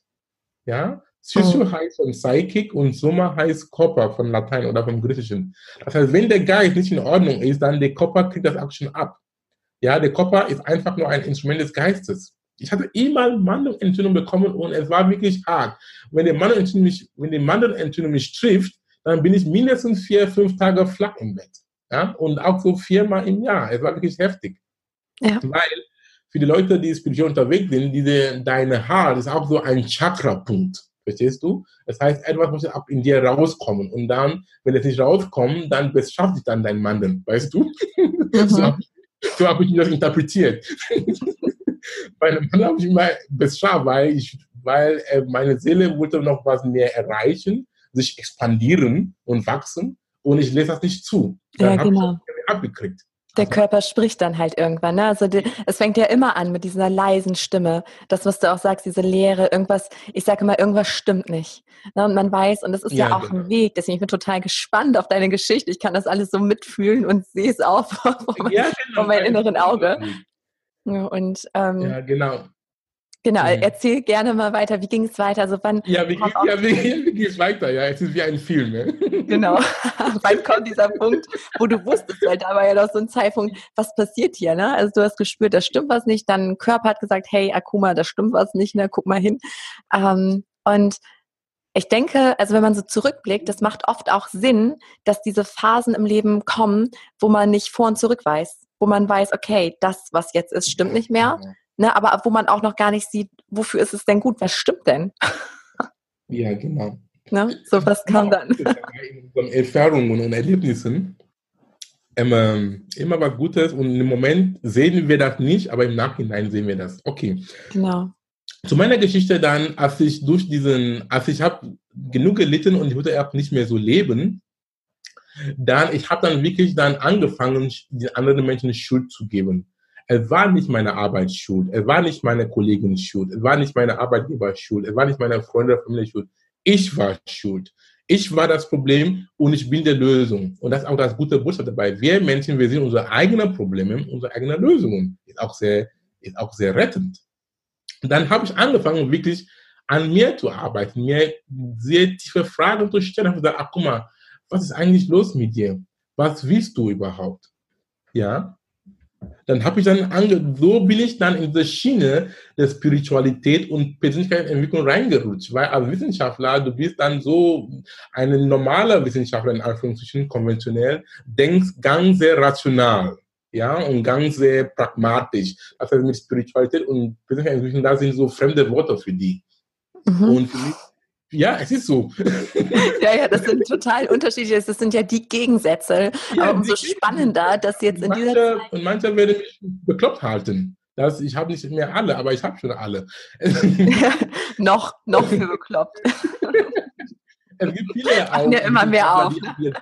Ja, Psycho oh. heißt von Psychic und Soma heißt Körper von Latein oder vom Griechischen. Das heißt, wenn der Geist nicht in Ordnung ist, dann der Körper kriegt das auch schon ab. Ja, der Körper ist einfach nur ein Instrument des Geistes. Ich hatte immer Mandelentzündung bekommen und es war wirklich hart. Wenn die Mandelentzündung mich, wenn die Mandelentzündung mich trifft, dann bin ich mindestens vier, fünf Tage flach im Bett. Ja, und auch so viermal im Jahr. Es war wirklich heftig. Ja. Weil für die Leute, die spirituell unterwegs sind, diese, deine Haar ist auch so ein Chakra-Punkt. Verstehst du? Das heißt, etwas muss ab in dir rauskommen. Und dann, wenn es nicht rauskommt, dann beschafft sich dann dein Mandeln. Weißt du? <laughs> Mhm. so so habe ich das interpretiert. <laughs> Bei einem Mann habe ich immer besser, weil, ich, weil äh, meine Seele wollte noch was mehr erreichen, sich expandieren und wachsen und ich lese das nicht zu. Dann ja, genau. Ich abgekriegt. Der also Körper spricht dann halt irgendwann. Ne? Also die, es fängt ja immer an mit dieser leisen Stimme. Das, was du auch sagst, diese Leere, irgendwas, ich sage immer, irgendwas stimmt nicht. Ne? Und man weiß, und das ist ja, ja auch genau. ein Weg, deswegen ich bin total gespannt auf deine Geschichte. Ich kann das alles so mitfühlen und sehe es auch <laughs> vor, ja, genau. vor meinem inneren Auge. Und ähm, ja, genau. Genau, mhm. erzähl gerne mal weiter. Wie ging es weiter? Also wann ja, wie, ging, ja, wie, <laughs> wie ging es weiter? Ja, es ist wie ein Film. Ja. <laughs> Genau. wann kommt dieser Punkt, wo du wusstest, weil da war ja noch so ein Zeitpunkt, was passiert hier? Ne? Also du hast gespürt, da stimmt was nicht. Dann Körper hat gesagt, hey Akuma, da stimmt was nicht, ne? guck mal hin. Ähm, und ich denke, also wenn man so zurückblickt, das macht oft auch Sinn, dass diese Phasen im Leben kommen, wo man nicht vor und zurück weiß, wo man weiß, okay, das, was jetzt ist, stimmt nicht mehr ne, aber wo man auch noch gar nicht sieht, wofür ist es denn gut, was stimmt denn? <laughs> Ja, genau. Ne? So was kam dann. In unseren Erfahrungen und Erlebnissen immer, immer was Gutes und im Moment sehen wir das nicht, aber im Nachhinein sehen wir das. Okay. Genau. Zu meiner Geschichte dann, als ich durch diesen, als ich habe genug gelitten und ich würde auch nicht mehr so leben, dann ich habe dann wirklich dann angefangen, den anderen Menschen Schuld zu geben. Es war nicht meine Arbeit schuld, es war nicht meine Kollegin schuld, es war nicht meine Arbeitgeber schuld, es war nicht meine Freunde oder Familie schuld. Ich war schuld. Ich war das Problem und ich bin die Lösung. Und das ist auch das gute Botschaft dabei. Wir Menschen, wir sind unsere eigenen Probleme, unsere eigenen Lösungen. Ist auch sehr, ist auch sehr rettend. Und dann habe ich angefangen, wirklich an mir zu arbeiten, mir sehr tiefe Fragen zu stellen. Ich habe gesagt, ach guck mal, was ist eigentlich los mit dir? Was willst du überhaupt? Ja, dann habe ich dann ange so bin ich dann in die Schiene der Spiritualität und Persönlichkeitsentwicklung reingerutscht, weil als Wissenschaftler, du bist dann so ein normaler Wissenschaftler, in Anführungszeichen konventionell, denkst ganz sehr rational, ja, und ganz sehr pragmatisch. Das heißt, mit Spiritualität und Persönlichkeitsentwicklung, da sind so fremde Worte für die. Mhm. Und für mich ja, es ist so. <laughs> Ja, ja, das sind total unterschiedliche, das sind ja die Gegensätze. Ja, aber umso spannender, dass jetzt in manche, dieser Zeit... Und manche werden mich bekloppt halten. Das, ich habe nicht mehr alle, aber ich habe schon alle. Ja, <laughs> noch, noch für bekloppt. es gibt viele auch. Ja immer mehr auf. Ne?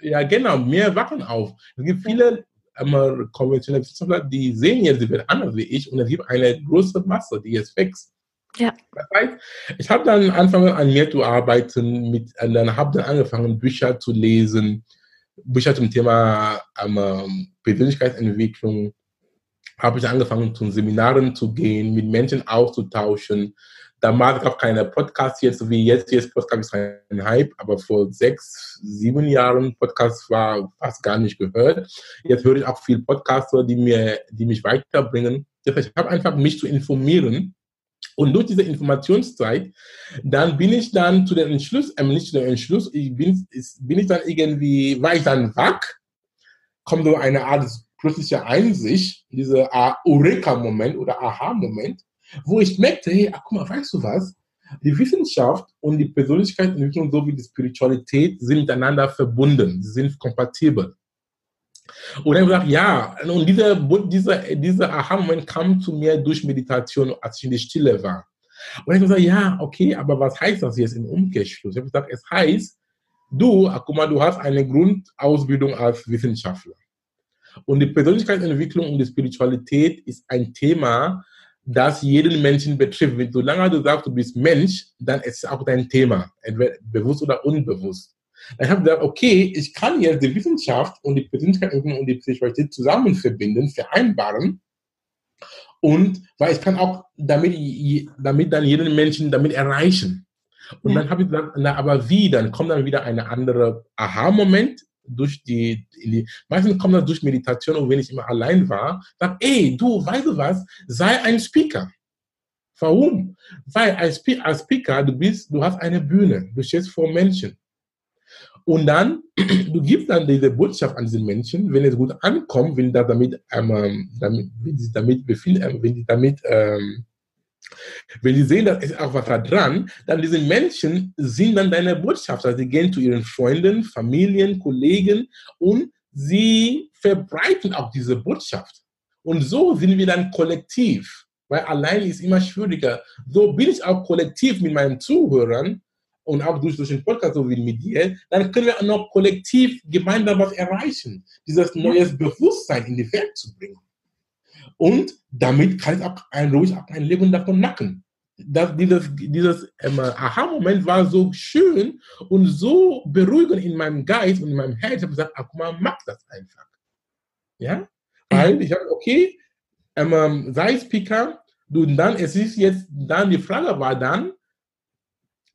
Ja, genau, mehr wachen auf. Es gibt viele konventionelle Wissenschaftler, die sehen jetzt, sie werden anders wie ich und es gibt eine große Masse, die jetzt wächst. Ja. Das heißt, ich habe dann angefangen an mir zu arbeiten, mit, dann habe dann angefangen Bücher zu lesen, Bücher zum Thema ähm, Persönlichkeitsentwicklung, habe ich angefangen zu Seminaren zu gehen, mit Menschen auszutauschen. Damals gab es keine Podcasts jetzt wie jetzt. Jetzt Podcast ist ein Hype, aber vor sechs, sieben Jahren Podcast war fast gar nicht gehört. Jetzt höre ich auch viel Podcaster, die mir, die mich weiterbringen. Ich habe einfach mich zu informieren. Und durch diese Informationszeit, dann bin ich dann zu dem Entschluss, äh, nicht zu dem Entschluss, ich bin, bin ich dann irgendwie, war ich dann wach, kommt so eine Art plötzliche Einsicht, dieser Eureka-Moment oder Aha-Moment, wo ich merkte, hey, ach, guck mal, weißt du was? Die Wissenschaft und die Persönlichkeitsentwicklung sowie die Spiritualität sind miteinander verbunden, sie sind kompatibel. Und dann gesagt, ja, und dieser, dieser, dieser Aha-Moment kam zu mir durch Meditation, als ich in der Stille war. Und ich habe gesagt, ja, okay, aber was heißt das jetzt im Umkehrschluss? Ich habe gesagt, es heißt, du, guck mal, du hast eine Grundausbildung als Wissenschaftler. Und die Persönlichkeitsentwicklung und die Spiritualität ist ein Thema, das jeden Menschen betrifft. Solange du sagst, du bist Mensch, dann ist es auch dein Thema, entweder bewusst oder unbewusst. Ich habe gesagt, okay, ich kann jetzt die Wissenschaft und die Persönlichkeitsentwicklung und die Spiritualität zusammen verbinden, vereinbaren. Und weil ich kann auch damit, damit dann jeden Menschen damit erreichen. Und ja. dann habe ich gesagt, na, aber wie? Dann kommt dann wieder ein anderer Aha-Moment durch die, die, meistens kommt das durch Meditation und wenn ich immer allein war, sag, ey, du, weißt du was, sei ein Speaker. Warum? Weil als, als Speaker, du bist, du hast eine Bühne, du stehst vor Menschen. Und dann, du gibst dann diese Botschaft an diese Menschen, wenn es gut ankommt, wenn da damit, ähm, damit, wenn sie damit befinden, wenn die damit ähm, wenn die sehen, da ist auch was da dran, dann diese Menschen sind dann deine Botschafter. Sie gehen zu ihren Freunden, Familien, Kollegen und sie verbreiten auch diese Botschaft. Und so sind wir dann kollektiv, weil allein ist immer schwieriger. So bin ich auch kollektiv mit meinen Zuhörern und auch durch, den Podcast, so wie mit dir, dann können wir auch noch kollektiv gemeinsam was erreichen, dieses neues Bewusstsein in die Welt zu bringen. Und damit kann ich auch ein, ruhig auch ein Leben davon nacken. Das, dieses dieses ähm, Aha-Moment war so schön und so beruhigend in meinem Geist und in meinem Herz. Ich habe gesagt, ach, guck mal, mach das einfach. Ja? Weil ich habe, okay, ähm, sei Speaker, du, dann, es ist jetzt, dann die Frage war dann,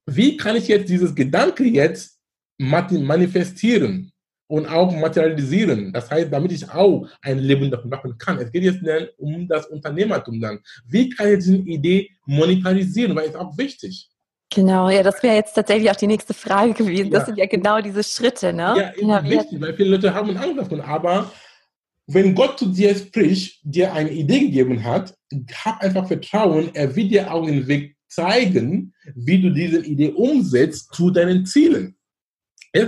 wie kann ich jetzt dieses Gedanke jetzt manifestieren? und auch materialisieren. Das heißt, damit ich auch ein Leben davon machen kann. Es geht jetzt um das Unternehmertum dann. Wie kann ich diese Idee monetarisieren? Weil es auch wichtig. Genau, ja, das wäre jetzt tatsächlich auch die nächste Frage gewesen. Ja. Das sind ja genau diese Schritte, ne? Ja, genau, wichtig, weil viele Leute haben Angst davon. Aber wenn Gott zu dir spricht, dir eine Idee gegeben hat, hab einfach Vertrauen, er wird dir auch den Weg zeigen, wie du diese Idee umsetzt zu deinen Zielen.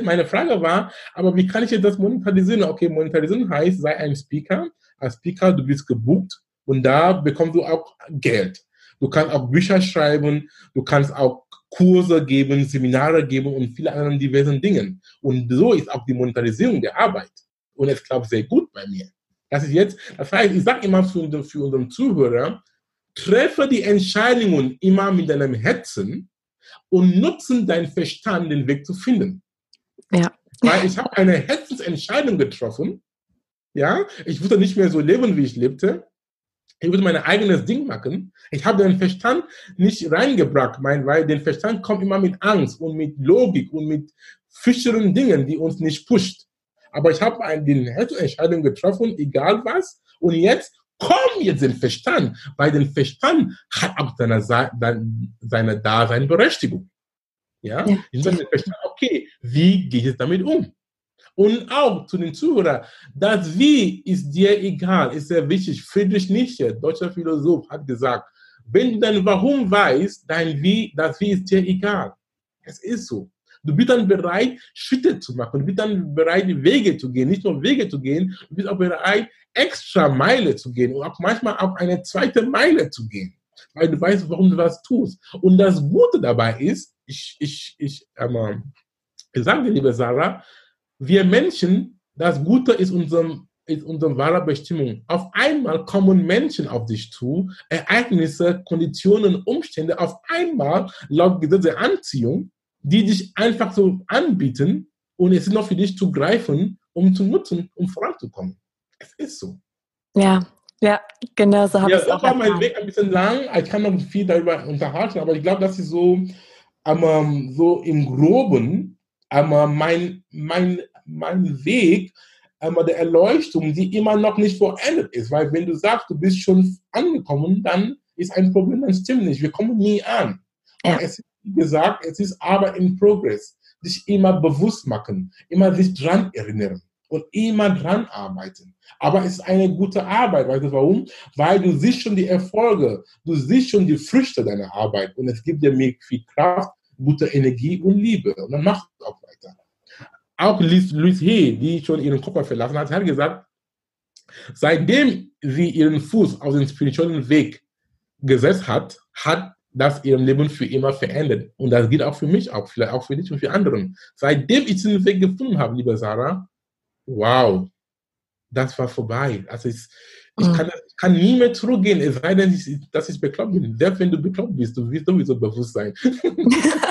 Meine Frage war, aber wie kann ich jetzt das monetarisieren? Okay, monetarisieren heißt, sei ein Speaker. Als Speaker, du bist gebucht und da bekommst du auch Geld. Du kannst auch Bücher schreiben, du kannst auch Kurse geben, Seminare geben und viele andere diversen Dinge. Und so ist auch die Monetarisierung der Arbeit. Und es klappt sehr gut bei mir. Das ist jetzt, das heißt, ich sage immer für, für unseren Zuhörer, treffe die Entscheidungen immer mit deinem Herzen und nutzen deinen Verstand, den Weg zu finden. Ja. Weil ich habe eine Herzensentscheidung getroffen. Ja, ich wollte nicht mehr so leben, wie ich lebte. Ich wollte mein eigenes Ding machen. Ich habe den Verstand nicht reingebracht, mein, weil der Verstand kommt immer mit Angst und mit Logik und mit fischeren Dingen, die uns nicht pusht. Aber ich habe eine Herzensentscheidung getroffen, egal was. Und jetzt komm jetzt den Verstand, weil der Verstand hat auch seine, seine Daseinberechtigung. Ja, ja. dann verstanden, okay, wie gehe ich damit um? Und auch zu den Zuhörern, das Wie ist dir egal, ist sehr wichtig. Friedrich Nietzsche, deutscher Philosoph, hat gesagt, wenn du dein Warum weißt, dein Wie, das Wie ist dir egal. Es ist so. Du bist dann bereit, Schritte zu machen. Du bist dann bereit, Wege zu gehen. Nicht nur Wege zu gehen, du bist auch bereit, extra Meile zu gehen und auch manchmal auch eine zweite Meile zu gehen, weil du weißt, warum du was tust. Und das Gute dabei ist, ich, ich, ich, ähm, ich sage dir, liebe Sarah, wir Menschen, das Gute ist unserem ist unsere wahre Bestimmung. Auf einmal kommen Menschen auf dich zu, Ereignisse, Konditionen, Umstände, auf einmal laut Gesetz der Anziehung, die dich einfach so anbieten und es ist noch für dich zu greifen, um zu nutzen, um voranzukommen. Es ist so. Ja, ja, genau so habe ja, ich es auch. Ja, war mein Weg ein bisschen lang. Ich kann noch viel darüber unterhalten, aber ich glaube, das ist so, um, so im Groben um, mein, mein, mein Weg um, der Erleuchtung, die immer noch nicht vollendet ist. Weil wenn du sagst, du bist schon angekommen, dann ist ein Problem, dann stimmt nicht. Wir kommen nie an. Ja. Es ist, gesagt, es ist aber in Progress. Sich immer bewusst machen, immer sich dran erinnern und immer dran arbeiten. Aber es ist eine gute Arbeit. Weißt du warum? Weil du siehst schon die Erfolge, du siehst schon die Früchte deiner Arbeit und es gibt dir mehr viel Kraft, gute Energie und Liebe. Und dann machst du auch weiter. Auch Louis Hay, die schon ihren Körper verlassen hat, hat gesagt, seitdem sie ihren Fuß auf den spirituellen Weg gesetzt hat, hat das ihr Leben für immer verändert. Und das gilt auch für mich, auch vielleicht auch für dich und für anderen. Seitdem ich diesen Weg gefunden habe, liebe Sarah, wow, das war vorbei. Also ich, ich, mhm. kann, ich kann nie mehr zurückgehen, es sei denn, dass ich bekloppt bin. Selbst wenn du bekloppt bist, du wirst sowieso bewusst sein. <laughs> <laughs>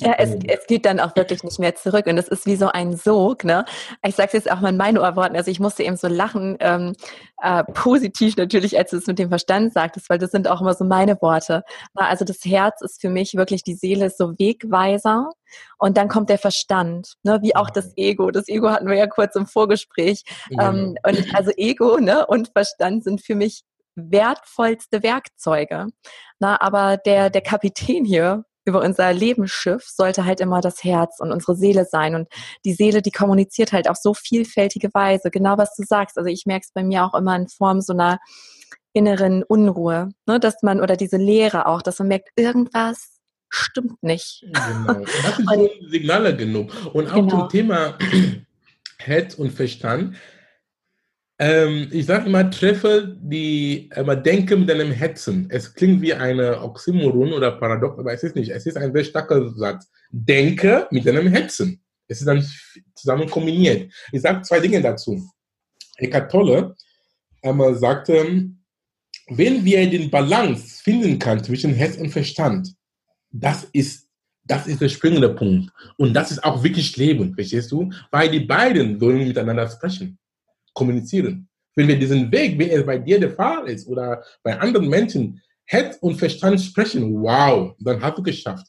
ja, es, es geht dann auch wirklich nicht mehr zurück. Und es ist wie so ein Sog, ne? Ich sage es jetzt auch mal in meinen Ohrworten. Also ich musste eben so lachen, ähm, äh, positiv natürlich, als du es mit dem Verstand sagtest, weil das sind auch immer so meine Worte. Also das Herz ist für mich wirklich, die Seele ist so Wegweiser. Und dann kommt der Verstand, ne, wie auch das Ego. Das Ego hatten wir ja kurz im Vorgespräch. Ja. Ähm, und also Ego ne, und Verstand sind für mich wertvollste Werkzeuge. Na, aber der, der Kapitän hier über unser Lebensschiff sollte halt immer das Herz und unsere Seele sein. Und die Seele, die kommuniziert halt auf so vielfältige Weise. Genau was du sagst. Also ich merke es bei mir auch immer in Form so einer inneren Unruhe, ne, dass man, oder diese Leere auch, dass man merkt, irgendwas stimmt nicht. Genau. Das <laughs> sind Signale genug. Und auch genau. zum Thema <clears throat> Herz und Verstand. Ähm, ich sage immer, treffe die, immer denke mit deinem Herzen. Es klingt wie eine Oxymoron oder Paradox, aber es ist nicht. Es ist ein sehr starker Satz. Denke mit deinem Herzen. Es ist dann zusammen kombiniert. Ich sage zwei Dinge dazu. Eckhart Tolle ähm, sagte, wenn wir den Balance finden können zwischen Herz und Verstand, das ist, das ist der springende Punkt. Und das ist auch wirklich Leben, verstehst du? Weil die beiden sollen miteinander sprechen kommunizieren. Wenn wir diesen Weg, wenn es bei dir der Fall ist oder bei anderen Menschen, Head und Verstand sprechen, wow, dann hast du geschafft.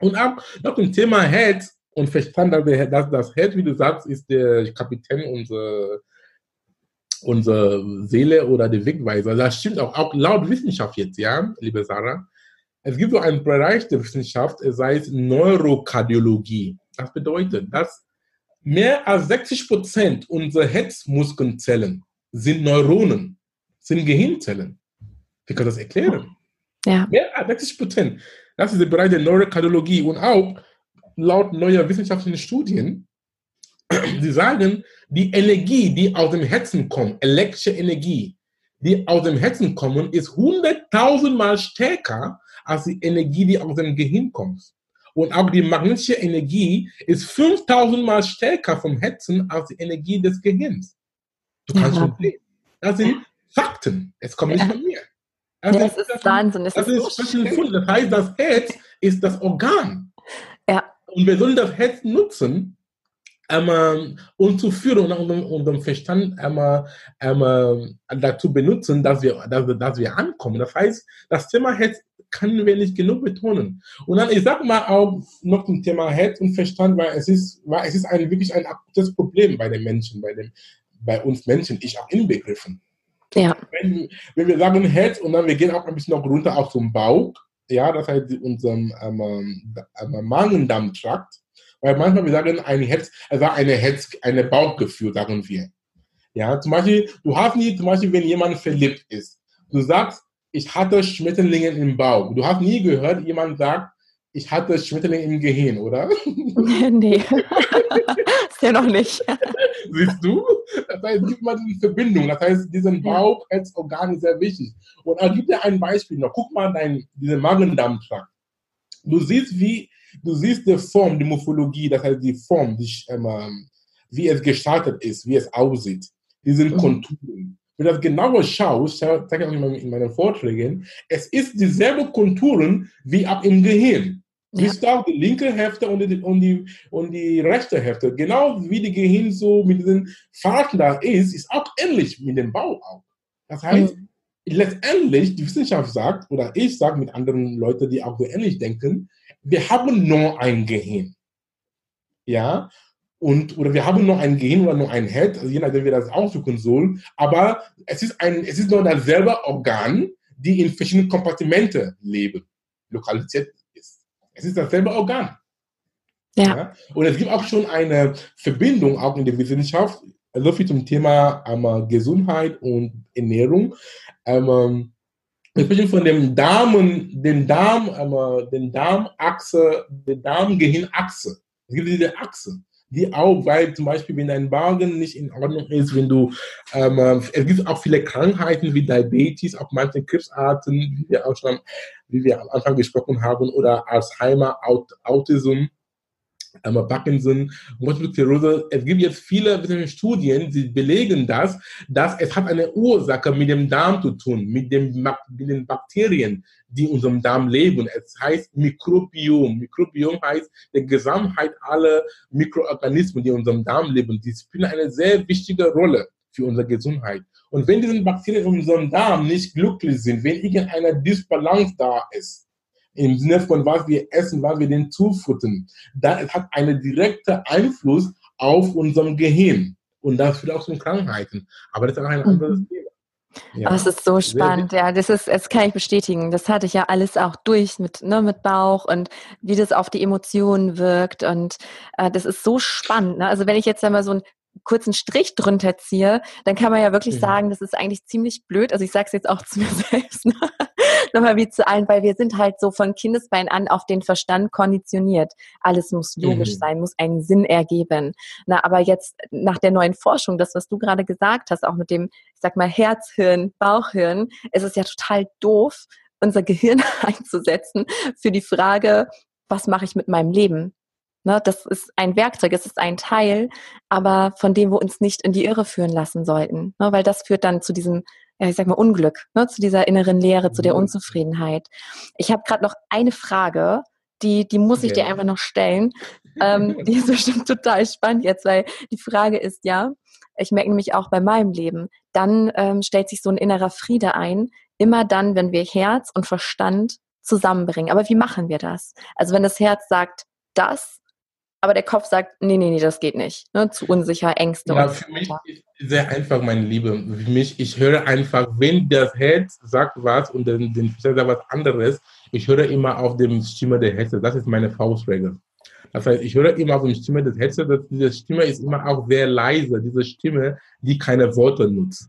Und auch nach dem Thema Head und Verstand, dass das Head, wie du sagst, ist der Kapitän unserer, unserer Seele oder der Wegweiser. Das stimmt auch, auch laut Wissenschaft jetzt, ja, liebe Sarah. Es gibt so einen Bereich der Wissenschaft, es heißt Neurokardiologie. Das bedeutet, dass Mehr als 60 Prozent unserer Herzmuskelzellen sind Neuronen, sind Gehirnzellen. Wie kann das erklären? Ja. Mehr als 60 Prozent. Das ist der Bereich der Neurokardiologie und auch laut neuer wissenschaftlichen Studien, <clears throat> sie sagen, die Energie, die aus dem Herzen kommt, elektrische Energie, die aus dem Herzen kommt, ist 100.000 Mal stärker als die Energie, die aus dem Gehirn kommt. Und auch die magnetische Energie ist 5000 Mal stärker vom Herzen als die Energie des Gehirns. Du kannst schon sehen. Das sind Fakten. Es kommt nicht von mir. Das, ja, ist, das ist Wahnsinn. Das, das ist, ist so das heißt, das Herz ist das Organ. Ja. Und wir sollen das Herz nutzen, um uns zu führen und unseren Verstand einmal, einmal dazu benutzen, dass wir, dass, dass wir ankommen. Das heißt, das Thema Herz können wir nicht genug betonen. Und dann, ich sage mal auch noch zum Thema Herz und Verstand, weil es ist, weil es ist ein, wirklich ein akutes Problem bei den Menschen, bei, dem, bei uns Menschen, ich auch inbegriffen. Ja. Wenn, wenn wir sagen Herz und dann wir gehen auch ein bisschen noch runter auf zum Bauch, ja, das heißt unserem ähm, ähm, Magen-Darm-Trakt, weil manchmal wir sagen ein Herz, also eine Herz, eine Bauchgefühl, sagen wir. Ja, zum Beispiel, du hast nie, zum Beispiel, wenn jemand verliebt ist, du sagst, ich hatte Schmetterlinge im Bauch. Du hast nie gehört, jemand sagt, ich hatte Schmetterlinge im Gehirn, oder? <laughs> nee, <laughs> ist ja noch nicht. <laughs> Siehst du? Das heißt, es gibt mal diese Verbindung. Das heißt, diesen Bauch als Organ ist sehr wichtig. Und ich gebe dir ein Beispiel noch. Guck mal dein, diese Magen-Darm-Trakt. Du siehst, wie, du siehst die Form, die Morphologie, das heißt die Form, die, ähm, wie es gestaltet ist, wie es aussieht. Diese mhm. Konturen. Wenn du das genauer schaust, zeige ich auch in meinen Vorträgen, es ist dieselbe Konturen wie ab im Gehirn. Ja. Siehst du auch die linke Hälfte und die, und, die, und die rechte Hälfte. Genau wie die Gehirn so mit diesen Fahrten da ist, ist auch ähnlich mit dem Bau auch. Das heißt, mhm. letztendlich, die Wissenschaft sagt, oder ich sage mit anderen Leuten, die auch so ähnlich denken, wir haben nur ein Gehirn. Ja, und, oder wir haben nur ein Gehirn oder nur ein Head, also je nachdem, wie das ausdrücken soll. Aber es ist, ein, es ist nur dasselbe Organ, die in verschiedenen Kompartimente leben, lokalisiert ist. Es ist dasselbe Organ. Ja. ja. Und es gibt auch schon eine Verbindung, auch in der Wissenschaft, so viel zum Thema ähm, Gesundheit und Ernährung. Ähm, wir sprechen von dem Darm, den Darm, ähm, den Darmachse, der Darm-Gehirnachse. Es gibt diese Achse die auch, weil zum Beispiel, wenn dein Magen nicht in Ordnung ist, wenn du, ähm, es gibt auch viele Krankheiten wie Diabetes, auch manche Krebsarten, wie wir auch schon, wie wir am Anfang gesprochen haben, oder Alzheimer, Autism einmal Parkinson, Multiple Sklerose. Es gibt jetzt viele Studien, die belegen das, dass es hat eine Ursache mit dem Darm zu tun, mit, dem, mit den Bakterien, die in unserem Darm leben. Es heißt Mikrobiom. Mikrobiom heißt die Gesamtheit aller Mikroorganismen, die in unserem Darm leben. Die spielen eine sehr wichtige Rolle für unsere Gesundheit. Und wenn diese Bakterien in unserem Darm nicht glücklich sind, wenn irgendeine Disbalance da ist, im Sinne von was wir essen, was wir denen zufüttern, dann hat einen direkten Einfluss auf unserem Gehirn. Und das führt auch zu Krankheiten. Aber das ist auch ein anderes mhm. Thema. Ja. Das ist so spannend, ja. Das ist, das kann ich bestätigen. Das hatte ich ja alles auch durch mit, ne, mit Bauch und wie das auf die Emotionen wirkt. Und äh, das ist so spannend. Ne? Also wenn ich jetzt einmal so einen kurzen Strich drunter ziehe, dann kann man ja wirklich mhm. sagen, das ist eigentlich ziemlich blöd. Also ich sage es jetzt auch <laughs> zu mir selbst. Ne? Nochmal wie zu allen, weil wir sind halt so von Kindesbein an auf den Verstand konditioniert. Alles muss logisch mhm. sein, muss einen Sinn ergeben. Na, aber jetzt nach der neuen Forschung, das, was du gerade gesagt hast, auch mit dem, ich sag mal, Herzhirn, Bauchhirn, ist es ja total doof, unser Gehirn <laughs> einzusetzen für die Frage, was mache ich mit meinem Leben? Ne, das ist ein Werkzeug, es ist ein Teil, aber von dem wir uns nicht in die Irre führen lassen sollten, ne, weil das führt dann zu diesem ja, ich sag mal, Unglück, ne, zu dieser inneren Leere, zu der mhm. Unzufriedenheit. Ich habe gerade noch eine Frage, die, die muss ich dir einfach noch stellen. <laughs> Ähm, die ist bestimmt total spannend jetzt, weil die Frage ist ja, ich merke nämlich auch bei meinem Leben, dann ähm, stellt sich so ein innerer Friede ein, immer dann, wenn wir Herz und Verstand zusammenbringen. Aber wie machen wir das? Also wenn das Herz sagt, das, aber der Kopf sagt, nee, nee, nee, das geht nicht. Ne? Zu unsicher, Ängste. Ja, für mich ist sehr einfach, meine Liebe. Für mich, ich höre einfach, wenn das Herz sagt was und den, den sagt was anderes, ich höre immer auf die Stimme der Herzen. Das ist meine Faustregel. Das heißt, ich höre immer auf die Stimme des Herzens. Diese Stimme ist immer auch sehr leise. Diese Stimme, die keine Worte nutzt.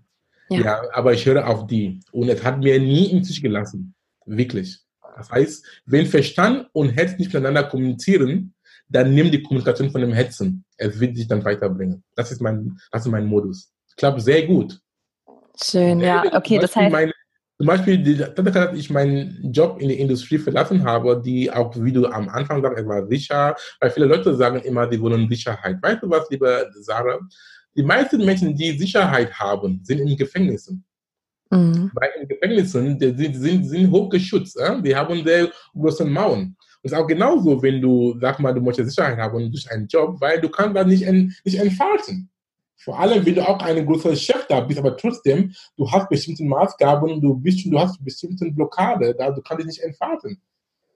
Ja. ja, aber ich höre auf die. Und es hat mir nie im Tisch gelassen. Wirklich. Das heißt, wenn Verstand und Herz nicht miteinander kommunizieren, dann nimm die Kommunikation von dem Hetzen. Es wird dich dann weiterbringen. Das ist mein, das ist mein Modus. Klappt sehr gut. Schön, ja, okay, das heißt. Meine, zum Beispiel, die Tatsache, dass ich meinen Job in der Industrie verlassen habe, die auch, wie du am Anfang sagst, es war sicher, weil viele Leute sagen immer, die wollen Sicherheit. Weißt du was, liebe Sarah? Die meisten Menschen, die Sicherheit haben, sind in Gefängnissen. Mhm. Weil in Gefängnissen, die sind, sind, sind hochgeschützt. Äh? Die haben sehr große Mauern ist auch genauso, wenn du, sag mal, du möchtest Sicherheit haben durch einen Job, weil du kannst das nicht, en, nicht entfalten. Vor allem, wenn du auch ein großer Chef da bist, aber trotzdem, du hast bestimmte Maßgaben, du bist, du hast bestimmte Blockade, da du kannst dich nicht entfalten.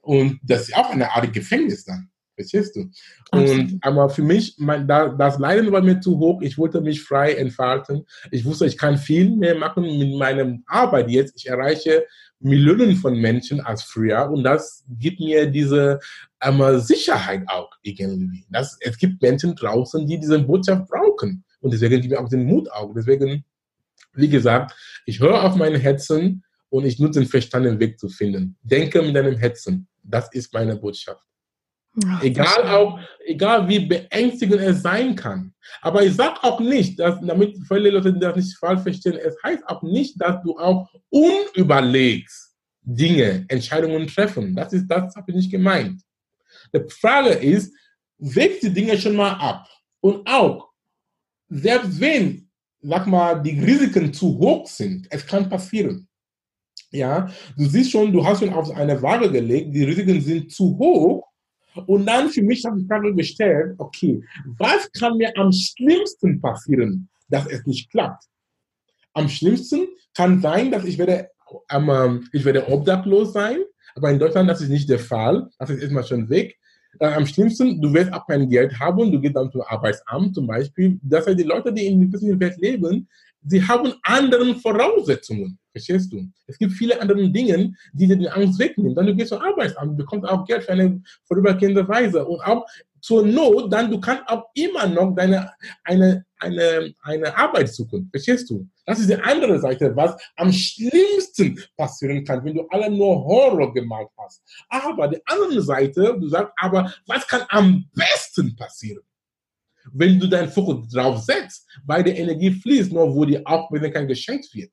Und das ist auch eine Art Gefängnis dann. Verstehst du? Und, aber für mich, mein, da, das Leiden war mir zu hoch. Ich wollte mich frei entfalten. Ich wusste, ich kann viel mehr machen mit meiner Arbeit jetzt. Ich erreiche Millionen von Menschen als früher und das gibt mir diese ähm, Sicherheit auch irgendwie. Das, es gibt Menschen draußen, die diese Botschaft brauchen und deswegen gibt mir auch den Mut auch. Deswegen, wie gesagt, ich höre auf meine Herzen und ich nutze den Verstand, den Weg zu finden. Denke mit deinem Herzen. Das ist meine Botschaft. Ach, egal auch, egal wie beängstigend es sein kann. Aber ich sage auch nicht, dass, damit viele Leute das nicht falsch verstehen, es heißt auch nicht, dass du auch unüberlegst Dinge, Entscheidungen treffen. Das ist, das habe ich nicht gemeint. Die Frage ist, wägt die Dinge schon mal ab. Und auch, selbst wenn, sag mal, die Risiken zu hoch sind, es kann passieren. Ja, du siehst schon, du hast schon auf eine Waage gelegt, die Risiken sind zu hoch. Und dann für mich habe ich die Frage gestellt, okay, was kann mir am schlimmsten passieren, dass es nicht klappt? Am schlimmsten kann sein, dass ich werde, ähm, ich werde obdachlos sein, aber in Deutschland das ist nicht der Fall. Das ist erstmal schon weg. Äh, am schlimmsten, du wirst auch kein Geld haben, du gehst dann zum Arbeitsamt zum Beispiel. Das heißt, die Leute, die in der Welt leben, sie haben andere Voraussetzungen. Verstehst du? Es gibt viele andere Dinge, die dir die Angst wegnehmen. Dann du gehst zum Arbeitsamt, bekommst auch Geld für eine vorübergehende Weise. Und auch zur Not, dann du kannst auch immer noch deine, eine, eine, eine Arbeit suchen. Verstehst du? Das ist die andere Seite, was am schlimmsten passieren kann, wenn du alle nur Horror gemalt hast. Aber die andere Seite, du sagst, aber was kann am besten passieren? Wenn du deinen Fokus drauf setzt, weil die Energie fließt, nur wo die kein geschenkt wird.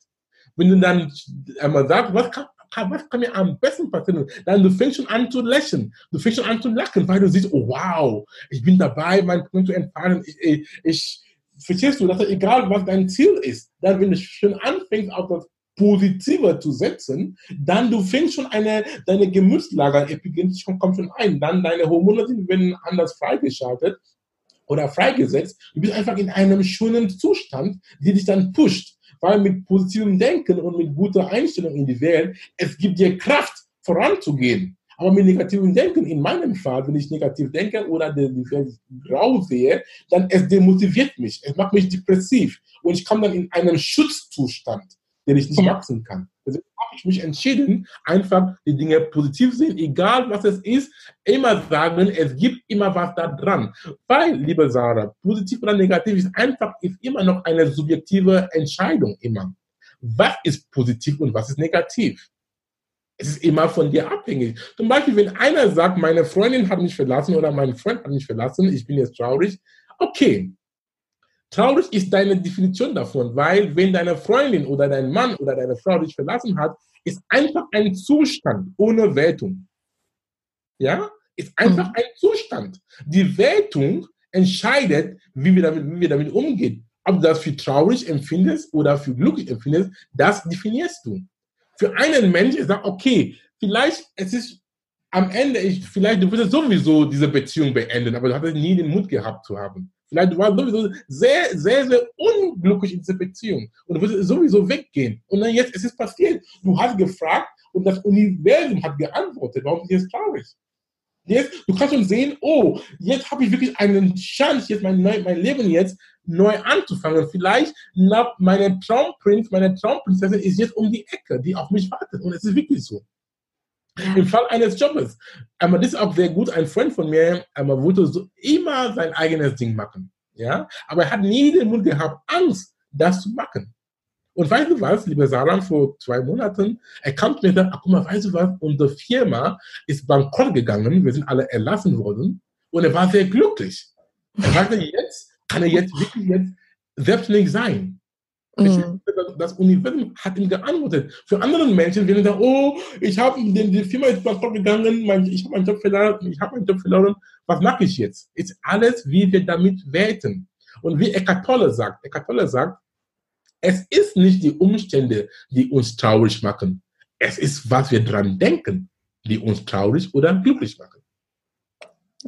Wenn du dann einmal sagst, was kann, was kann mir am besten passieren? Dann du fängst schon an zu lächeln. Du fängst schon an zu lachen, weil du siehst, oh wow, ich bin dabei, mein Problem zu entfalten. Ich, ich, ich, verstehst du, dass egal was dein Ziel ist, dann wenn du schon anfängst, auf das Positive zu setzen, dann du fängst schon eine, deine Gemütslager, Epigenetik kommt schon ein, dann deine Hormone sind werden anders freigeschaltet oder freigesetzt. Du bist einfach in einem schönen Zustand, die dich dann pusht. Weil mit positivem Denken und mit guter Einstellung in die Welt, es gibt dir Kraft, voranzugehen. Aber mit negativem Denken, in meinem Fall, wenn ich negativ denke oder die, die Welt grau sehe, dann es demotiviert mich, es macht mich depressiv und ich komme dann in einen Schutzzustand, den ich nicht wachsen kann. Deswegen habe ich mich entschieden, einfach die Dinge positiv sehen, egal was es ist, immer sagen, es gibt immer was da dran. Weil, liebe Sarah, positiv oder negativ ist einfach, ist immer noch eine subjektive Entscheidung immer. Was ist positiv und was ist negativ? Es ist immer von dir abhängig. Zum Beispiel, wenn einer sagt, meine Freundin hat mich verlassen oder mein Freund hat mich verlassen, ich bin jetzt traurig. Okay. Traurig ist deine Definition davon, weil wenn deine Freundin oder dein Mann oder deine Frau dich verlassen hat, ist einfach ein Zustand ohne Wertung. Ja? Ist einfach mhm. ein Zustand. Die Wertung entscheidet, wie wir damit, wie wir damit umgehen. Ob du das für traurig empfindest oder für glücklich empfindest, das definierst du für einen Mensch ist er, okay, vielleicht es ist am Ende, ich, vielleicht du würdest sowieso diese Beziehung beenden, aber du hattest nie den Mut gehabt zu haben. Vielleicht du warst sowieso sehr, sehr, sehr unglücklich in dieser Beziehung und du würdest sowieso weggehen. Und dann jetzt, es ist passiert. Du hast gefragt und das Universum hat geantwortet. Warum bist du jetzt traurig? Jetzt, du kannst schon sehen, oh, jetzt habe ich wirklich eine Chance, jetzt mein, mein Leben jetzt neu anzufangen. Vielleicht nach meine Traumprinz, meine Traumprinzessin ist jetzt um die Ecke, die auf mich wartet. Und es ist wirklich so. Im Fall eines Jobs. Aber das ist auch sehr gut. Ein Freund von mir aber wollte so immer sein eigenes Ding machen. Ja? Aber er hat nie den Mut gehabt, Angst, das zu machen. Und weißt du was, liebe Sarah, vor zwei Monaten, er kam mir dann, ach guck mal, weißt du was, unsere Firma ist bankrott gegangen, wir sind alle erlassen worden und er war sehr glücklich. Er sagte, jetzt kann er jetzt wirklich jetzt selbstständig sein. Mhm. Das Universum hat ihm geantwortet. Für andere Menschen werden dann, oh, ich habe die Firma ist bankrott gegangen, mein, ich habe meinen Job verloren, ich habe meinen Job verloren, was mache ich jetzt? Ist alles, wie wir damit werten. Und wie Eckhart Tolle sagt, Eckhart Tolle sagt, es ist nicht die Umstände, die uns traurig machen. Es ist, was wir dran denken, die uns traurig oder glücklich machen.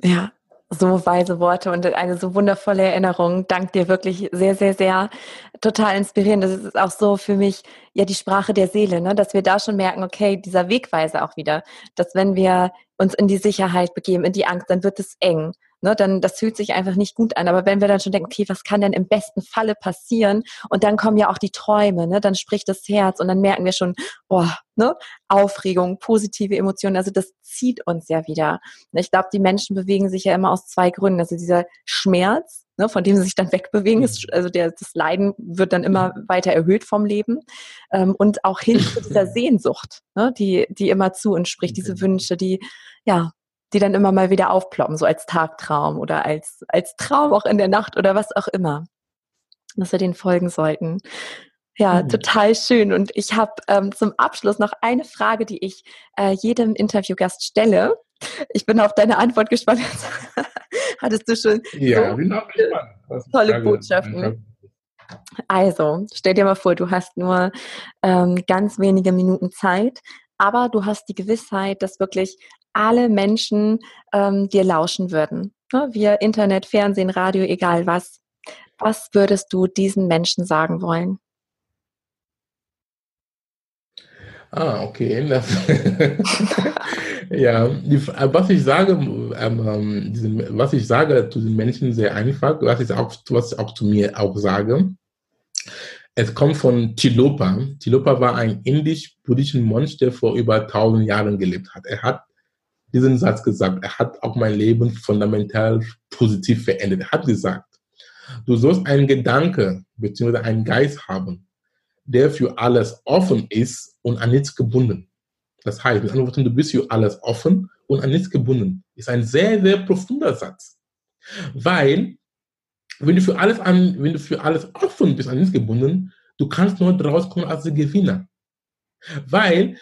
Ja, so weise Worte und eine so wundervolle Erinnerung. Dank dir wirklich sehr, sehr, sehr. Total inspirierend. Das ist auch so für mich ja die Sprache der Seele, ne? dass wir da schon merken, okay, dieser Wegweise auch wieder, dass wenn wir uns in die Sicherheit begeben, in die Angst, dann wird es eng ne, dann das fühlt sich einfach nicht gut an. Aber wenn wir dann schon denken, okay, was kann denn im besten Falle passieren? Und dann kommen ja auch die Träume, ne, dann spricht das Herz und dann merken wir schon, boah, ne, Aufregung, positive Emotionen. Also das zieht uns ja wieder. Ich glaube, die Menschen bewegen sich ja immer aus zwei Gründen. Also dieser Schmerz, ne, von dem sie sich dann <laughs> wegbewegen, ist, also der, das Leiden wird dann immer weiter erhöht vom Leben. Ähm, und auch hin zu <laughs> dieser Sehnsucht, ne, die, die immer zu uns spricht, diese Wünsche, die, ja, die dann immer mal wieder aufploppen, so als Tagtraum oder als, als Traum auch in der Nacht oder was auch immer, dass wir den folgen sollten. Ja, mhm. total schön. Und ich habe ähm, zum Abschluss noch eine Frage, die ich äh, jedem Interviewgast stelle. Ich bin auf deine Antwort gespannt. <laughs> Hattest du schon ja, so tolle Botschaften? Also, stell dir mal vor, du hast nur ähm, ganz wenige Minuten Zeit, aber du hast die Gewissheit, dass wirklich alle Menschen ähm, dir lauschen würden. Ne? Via Internet, Fernsehen, Radio, egal was. Was würdest du diesen Menschen sagen wollen? Ah, okay. <laughs> ja, die, äh, was ich sage, ähm, ähm, diesen, was ich sage zu den Menschen sehr einfach, was ich auch, was ich auch zu mir auch sage. Es kommt von Tilopa. Tilopa war ein indisch-buddhischer Mönch, der vor über 1000 Jahren gelebt hat. Er hat diesen Satz gesagt. Er hat auch mein Leben fundamental positiv verändert. Er hat gesagt, du sollst einen Gedanke bzw. einen Geist haben, der für alles offen ist und an nichts gebunden. Das heißt, mit anderen Worten, du bist für alles offen und an nichts gebunden. Ist ein sehr, sehr profunder Satz. Weil, wenn du für alles an, wenn du für alles offen bist, an nichts gebunden, du kannst nur rauskommen als Gewinner. Weil,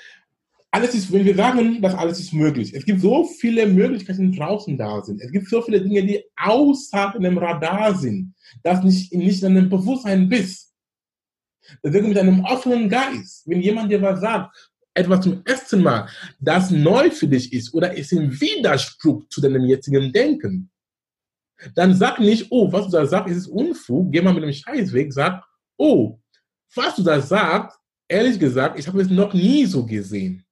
alles ist, wenn wir sagen, dass alles ist möglich. Es gibt so viele Möglichkeiten, die draußen da sind. Es gibt so viele Dinge, die außer dem Radar sind, dass nicht, nicht in deinem Bewusstsein bist. Deswegen mit einem offenen Geist, wenn jemand dir was sagt, etwas zum ersten Mal, das neu für dich ist oder ist im Widerspruch zu deinem jetzigen Denken, dann sag nicht, oh, was du da sagst, ist Unfug, geh mal mit dem Scheiß weg, sag, oh, was du da sagst, ehrlich gesagt, ich habe es noch nie so gesehen.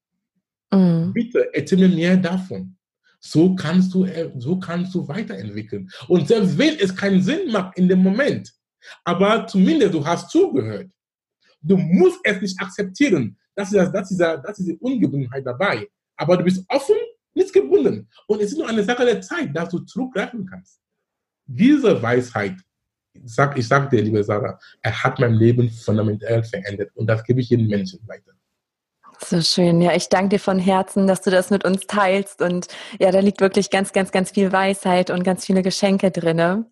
Mhm. Bitte erzähl mir mehr davon. So kannst du, äh, so kannst du weiterentwickeln. Und selbst wenn es keinen Sinn macht in dem Moment, aber zumindest du hast zugehört. Du musst es nicht akzeptieren. Das ist, das, ist, das ist die Ungebundenheit dabei. Aber du bist offen, nicht gebunden. Und es ist nur eine Sache der Zeit, dass du zurückgreifen kannst. Diese Weisheit, sag, ich sage dir, liebe Sarah, er hat mein Leben fundamental verändert. Und das gebe ich jedem Menschen weiter. So schön. Ja, ich danke dir von Herzen, dass du das mit uns teilst. Und ja, da liegt wirklich ganz, ganz, ganz viel Weisheit und ganz viele Geschenke drinne.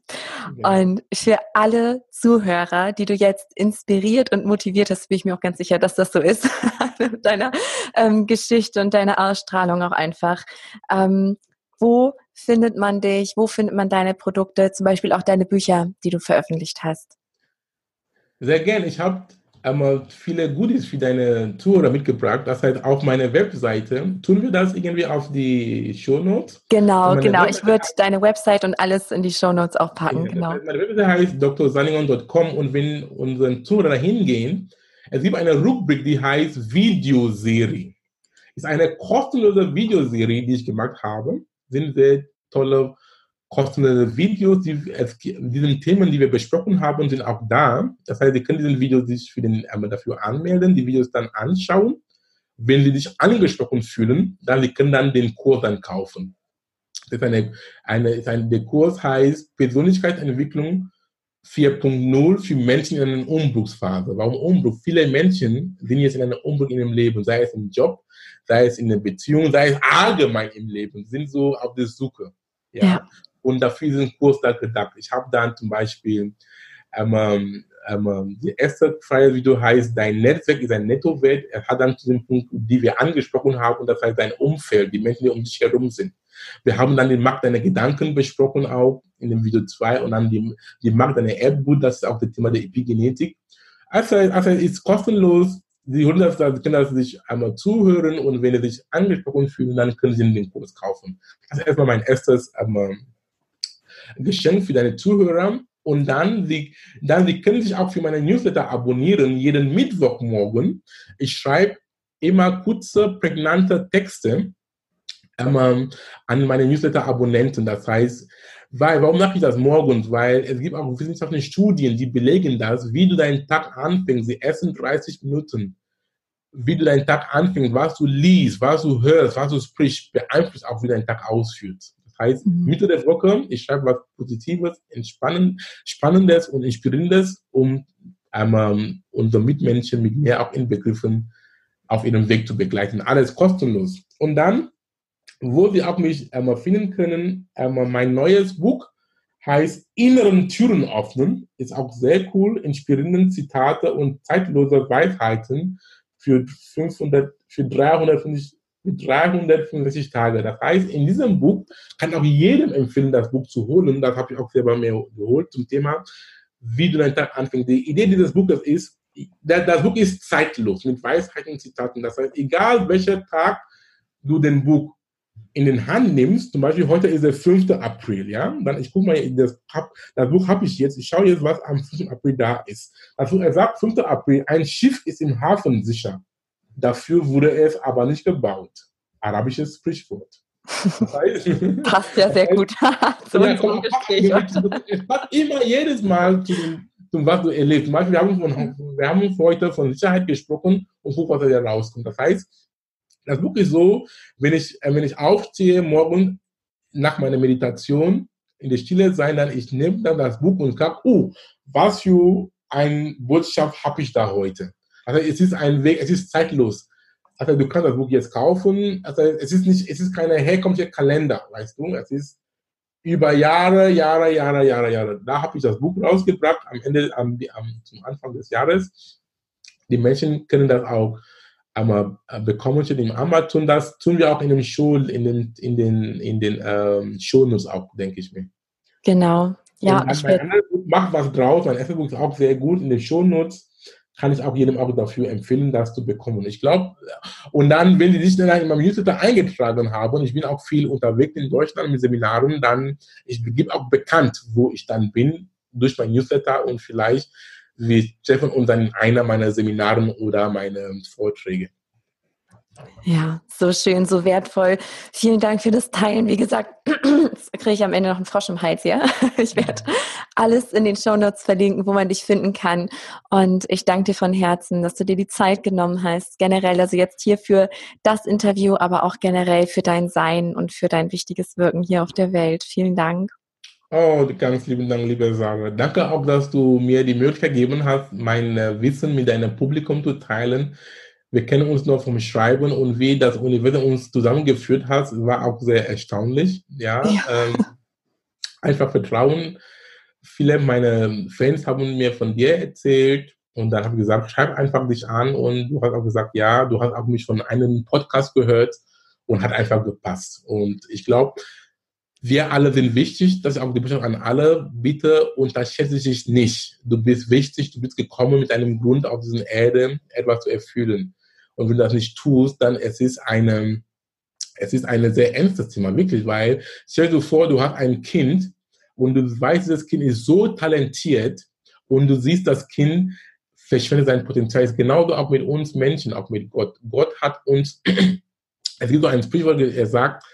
Ja. Und für alle Zuhörer, die du jetzt inspiriert und motiviert hast, bin ich mir auch ganz sicher, dass das so ist, <laughs> mit deiner ähm, Geschichte und deiner Ausstrahlung auch einfach. Ähm, wo findet man dich? Wo findet man deine Produkte? Zum Beispiel auch deine Bücher, die du veröffentlicht hast. Sehr gerne. Ich habe einmal viele Goodies für deine Tour mitgebracht. Das heißt, auf meiner Webseite. Tun wir das irgendwie auf die Shownotes? Genau, genau. Webseite ich würde deine Website und alles in die Shownotes auch packen. Ja, genau. Meine Webseite heißt drsaningon.com und wenn unsere Zuhörer hingehen, es gibt eine Rubrik, die heißt Videoserie. Ist eine kostenlose Videoserie, die ich gemacht habe. Sind sehr tolle kostenlose Videos, die, es, diesen Themen, die wir besprochen haben, sind auch da. Das heißt, Sie können diesen Video sich für den, äh, dafür anmelden, die Videos dann anschauen. Wenn Sie sich angesprochen fühlen, dann Sie können dann den Kurs dann kaufen. Das ist eine, eine, ist ein, der Kurs heißt Persönlichkeitsentwicklung 4.0 für Menschen in einer Umbruchsphase. Warum Umbruch? Viele Menschen sind jetzt in einem Umbruch in ihrem Leben, sei es im Job, sei es in der Beziehung, sei es allgemein im Leben, sind so auf der Suche. Ja. ja und dafür ein Kurs da gedacht. Ich habe dann zum Beispiel ähm, ähm, ähm, die erste freie Video heißt, dein Netzwerk ist ein Nettowert. Er hat dann zu dem Punkt, die wir angesprochen haben, und das heißt dein Umfeld, die Menschen, die um dich herum sind. Wir haben dann den Markt deiner Gedanken besprochen auch in dem Video 2 und dann die, die Markt deiner Erbgut, das ist auch das Thema der Epigenetik. Also, also ist kostenlos. Hören das, können das sich einmal zuhören und wenn sie sich angesprochen fühlen, dann können sie den Kurs kaufen. Das ist erstmal mein erstes ähm, Geschenk für deine Zuhörer. Und dann, sie, dann, sie können sich auch für meine Newsletter abonnieren, jeden Mittwochmorgen. Ich schreibe immer kurze, prägnante Texte ähm, an meine Newsletter-Abonnenten. Das heißt, weil, warum mache ich das morgens? Weil es gibt auch wissenschaftliche Studien, die belegen das, wie du deinen Tag anfängst, die ersten 30 Minuten, wie du deinen Tag anfängst, was du liest, was du hörst, was du sprichst, beeinflusst auch, wie dein Tag ausführt. Heißt, mhm. Mitte der Woche, ich schreibe was Positives, Entspannend, Spannendes und Inspirierendes, um ähm, unsere Mitmenschen mit mir auch inbegriffen auf ihrem Weg zu begleiten. Alles kostenlos. Und dann, wo Sie auch mich ähm, finden können, ähm, mein neues Buch heißt Inneren Türen öffnen. Ist auch sehr cool, inspirierende Zitate und zeitlose Weisheiten für 500, für 350 mit 365 Tagen. Das heißt, in diesem Buch kann auch jedem empfehlen, das Buch zu holen. Das habe ich auch selber mir geholt zum Thema, wie du deinen Tag anfängst. Die Idee dieses Buches ist, das Buch ist zeitlos mit Weisheiten und Zitaten. Das heißt, egal welcher Tag du den Buch in den Hand nimmst, zum Beispiel heute ist der 5. April, ja, dann ich gucke mal, das, das Buch habe ich jetzt, ich schaue jetzt, was am 5. April da ist. Also er sagt, 5. April, ein Schiff ist im Hafen sicher. Dafür wurde es aber nicht gebaut. Arabisches Sprichwort. <laughs> Passt ja sehr gut <laughs> <laughs> zu unserem Gespräch. Es passt immer jedes Mal zu dem, zum was du erlebst. Zum Beispiel, wir haben, von, wir haben heute von Sicherheit gesprochen und guck, was da rauskommt. Das heißt, das Buch ist so, wenn ich, äh, wenn ich aufstehe morgen nach meiner Meditation in der Stille sein, dann ich nehme dann das Buch und sage, oh, was für eine Botschaft habe ich da heute? Also es ist ein Weg, es ist zeitlos. Also du kannst das Buch jetzt kaufen. Also es ist nicht, es ist keine herkömmliche Kalender, weißt du? Es ist über Jahre, Jahre, Jahre, Jahre, Jahre. Da habe ich das Buch rausgebracht am Ende, am, am, zum Anfang des Jahres. Die Menschen können das auch aber äh, bekommen schon im Amazon. Das tun wir auch in dem Show, in den, in den, in den ähm, Shownotes auch, denke ich mir. Genau. Ja, ich mein Buch macht was draus. Mein erste Buch ist auch sehr gut in den Shownotes. Kann ich auch jedem auch dafür empfehlen, das zu bekommen. Ich glaube, und dann, wenn die sich dann in meinem Newsletter eingetragen haben, und ich bin auch viel unterwegs in Deutschland mit Seminaren, dann, ich gebe auch bekannt, wo ich dann bin, durch mein Newsletter und vielleicht wir treffen uns dann in einer meiner Seminaren oder meine Vorträge. Ja, so schön, so wertvoll. Vielen Dank für das Teilen. Wie gesagt, <clears throat> kriege ich am Ende noch einen Frosch im Hals, ja? <laughs> Ich werde alles in den Shownotes verlinken, wo man dich finden kann. Und ich danke dir von Herzen, dass du dir die Zeit genommen hast. Generell, also jetzt hier für das Interview, aber auch generell für dein Sein und für dein wichtiges Wirken hier auf der Welt. Vielen Dank. Oh, ganz lieben Dank, liebe Sarah. Danke auch, dass du mir die Möglichkeit gegeben hast, mein äh, Wissen mit deinem Publikum zu teilen. Wir kennen uns nur vom Schreiben und wie das Universum uns zusammengeführt hat, war auch sehr erstaunlich. Ja, ja. Ähm, einfach Vertrauen. Viele meiner Fans haben mir von dir erzählt und dann habe ich gesagt, schreib einfach dich an und du hast auch gesagt, ja, du hast auch mich von einem Podcast gehört und hat einfach gepasst. Und ich glaube, wir alle sind wichtig, das ist auch die Botschaft an alle. Bitte unterschätze dich nicht. Du bist wichtig, du bist gekommen mit einem Grund auf diesen Erde, etwas zu erfüllen. Und wenn du das nicht tust, dann es ist eine, es ist eine sehr ernstes Thema, wirklich, weil stell dir vor, du hast ein Kind und du weißt, das Kind ist so talentiert und du siehst, das Kind verschwendet sein Potenzial. ist genauso auch mit uns Menschen, auch mit Gott. Gott hat uns, <clears throat> es gibt so ein Sprichwort, er sagt,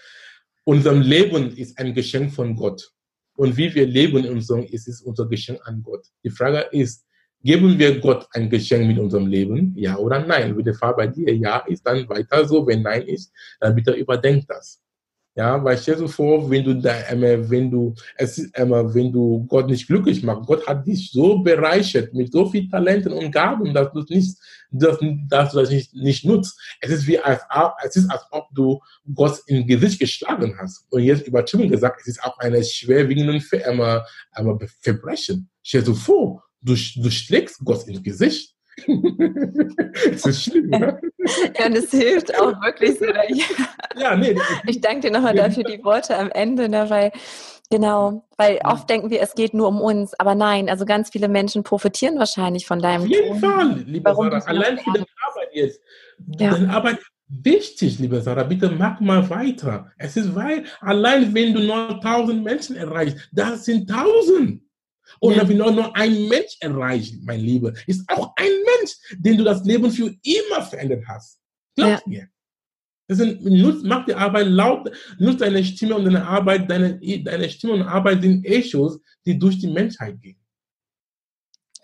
unser Leben ist ein Geschenk von Gott. Und wie wir leben in unserem, ist es unser Geschenk an Gott. Die Frage ist, geben wir Gott ein Geschenk mit unserem Leben? Ja oder nein? Wenn der Fall bei dir ja ist, dann weiter so. Wenn nein ist, dann bitte überdenk das. Ja, weil stell dir vor, wenn du da, wenn du, es äh, wenn du Gott nicht glücklich machst, Gott hat dich so bereichert mit so vielen Talenten und Gaben, dass du nicht, dass, dass du das nicht, nicht nutzt. Es ist wie, als, es ist, als ob du Gott im Gesicht geschlagen hast. Und jetzt übertrieben gesagt, es ist auch eine schwerwiegende äh, Verbrechen. Stell dir vor, du, du schlägst Gott ins Gesicht. <laughs> das ist schlimm, ne? <laughs> Ja, und es hilft auch wirklich so. Ja, nee. Ich danke dir nochmal dafür die Worte am Ende, ne, weil Genau, weil oft denken wir, es geht nur um uns, aber nein, also ganz viele Menschen profitieren wahrscheinlich von deinem Auf jeden Ton. Fall, liebe Warum Sarah, allein für deine Arbeit jetzt. Ja. Deine Arbeit wichtig, liebe Sarah, bitte mach mal weiter. Es ist weil, allein wenn du nur 1000 Menschen erreichst, das sind 1000. Und ja. wenn du nur ein Mensch erreicht, mein Lieber, ist auch ein Mensch, den du das Leben für immer verändert hast. Glaub ja. mir. Deswegen nutzt, mach die Arbeit laut, nutzt deine Stimme und deine Arbeit, deine, deine Stimme und Arbeit sind Echos, die durch die Menschheit gehen.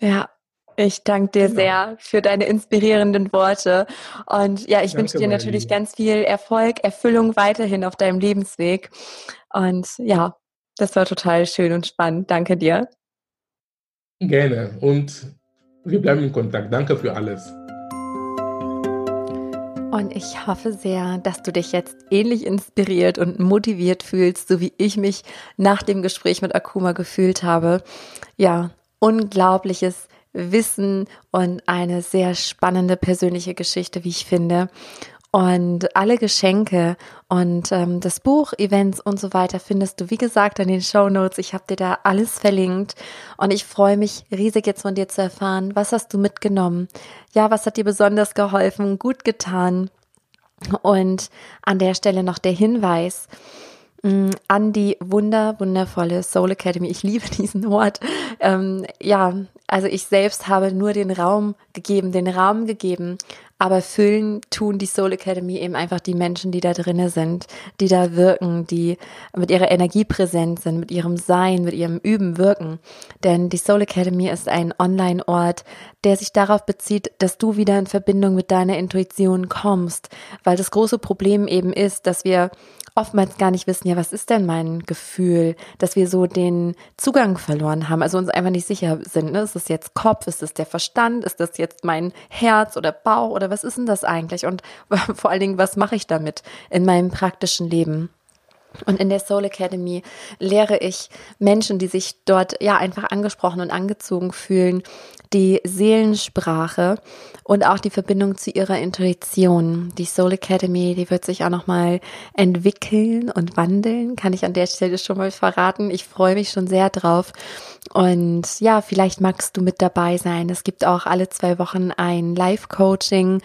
Ja, ich danke dir genau. sehr für deine inspirierenden Worte. Und ja, ich wünsche dir natürlich Liebe. ganz viel Erfolg, Erfüllung weiterhin auf deinem Lebensweg. Und ja, das war total schön und spannend. Danke dir. Gerne. Und wir bleiben in Kontakt. Danke für alles. Und ich hoffe sehr, dass du dich jetzt ähnlich inspiriert und motiviert fühlst, so wie ich mich nach dem Gespräch mit Akuma gefühlt habe. Ja, unglaubliches Wissen und eine sehr spannende persönliche Geschichte, wie ich finde. Und alle Geschenke und ähm, das Buch, Events und so weiter findest du, wie gesagt, in den Show Notes. Ich habe dir da alles verlinkt und ich freue mich riesig jetzt von dir zu erfahren. Was hast du mitgenommen? Ja, was hat dir besonders geholfen, gut getan? Und an der Stelle noch der Hinweis, mm, an die wunder, wundervolle Soul Academy. Ich liebe <laughs> diesen Ort. Ähm, ja, also ich selbst habe nur den Raum gegeben, den Raum gegeben, aber füllen tun die Soul Academy eben einfach die Menschen, die da drinnen sind, die da wirken, die mit ihrer Energie präsent sind, mit ihrem Sein, mit ihrem Üben wirken. Denn die Soul Academy ist ein Online-Ort, der sich darauf bezieht, dass du wieder in Verbindung mit deiner Intuition kommst. Weil das große Problem eben ist, dass wir oftmals gar nicht wissen, ja, was ist denn mein Gefühl, dass wir so den Zugang verloren haben, also uns einfach nicht sicher sind. Ne? Ist das jetzt Kopf, ist das der Verstand, ist das jetzt mein Herz oder Bauch oder was ist denn das eigentlich? Und <laughs> vor allen Dingen, was mache ich damit in meinem praktischen Leben? Und in der Soul Academy lehre ich Menschen, die sich dort ja einfach angesprochen und angezogen fühlen, die Seelensprache und auch die Verbindung zu ihrer Intuition. Die Soul Academy, die wird sich auch nochmal entwickeln und wandeln, kann ich an der Stelle schon mal verraten. Ich freue mich schon sehr drauf. Und ja, vielleicht magst du mit dabei sein. Es gibt auch alle zwei Wochen ein Live-Coaching,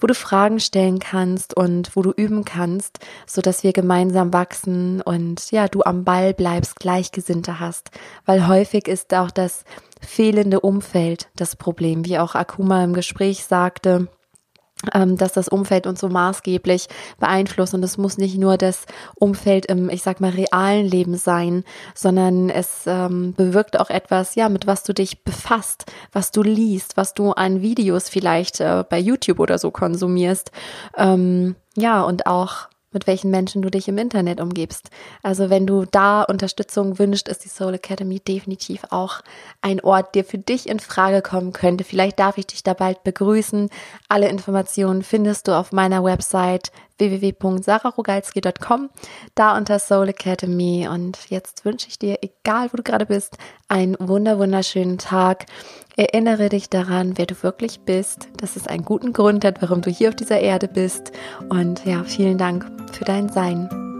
wo du Fragen stellen kannst und wo du üben kannst, so dass wir gemeinsam wachsen und ja, du am Ball bleibst, Gleichgesinnte hast. Weil häufig ist auch das fehlende Umfeld das Problem, wie auch Akuma im Gespräch sagte ähm, dass das Umfeld uns so maßgeblich beeinflusst. Und es muss nicht nur das Umfeld im, ich sag mal, realen Leben sein, sondern es ähm, bewirkt auch etwas, ja, mit was du dich befasst, was du liest, was du an Videos vielleicht äh, bei YouTube oder so konsumierst. Ähm, ja, und auch mit welchen Menschen du dich im Internet umgibst. Also wenn du da Unterstützung wünschst, ist die Soul Academy definitiv auch ein Ort, der für dich in Frage kommen könnte. Vielleicht darf ich dich da bald begrüßen. Alle Informationen findest du auf meiner Website www.sararogalski.com, da unter Soul Academy. Und jetzt wünsche ich dir, egal wo du gerade bist, einen wunder wunderschönen Tag. Erinnere dich daran, wer du wirklich bist, dass es einen guten Grund hat, warum du hier auf dieser Erde bist. Und ja, vielen Dank für dein Sein.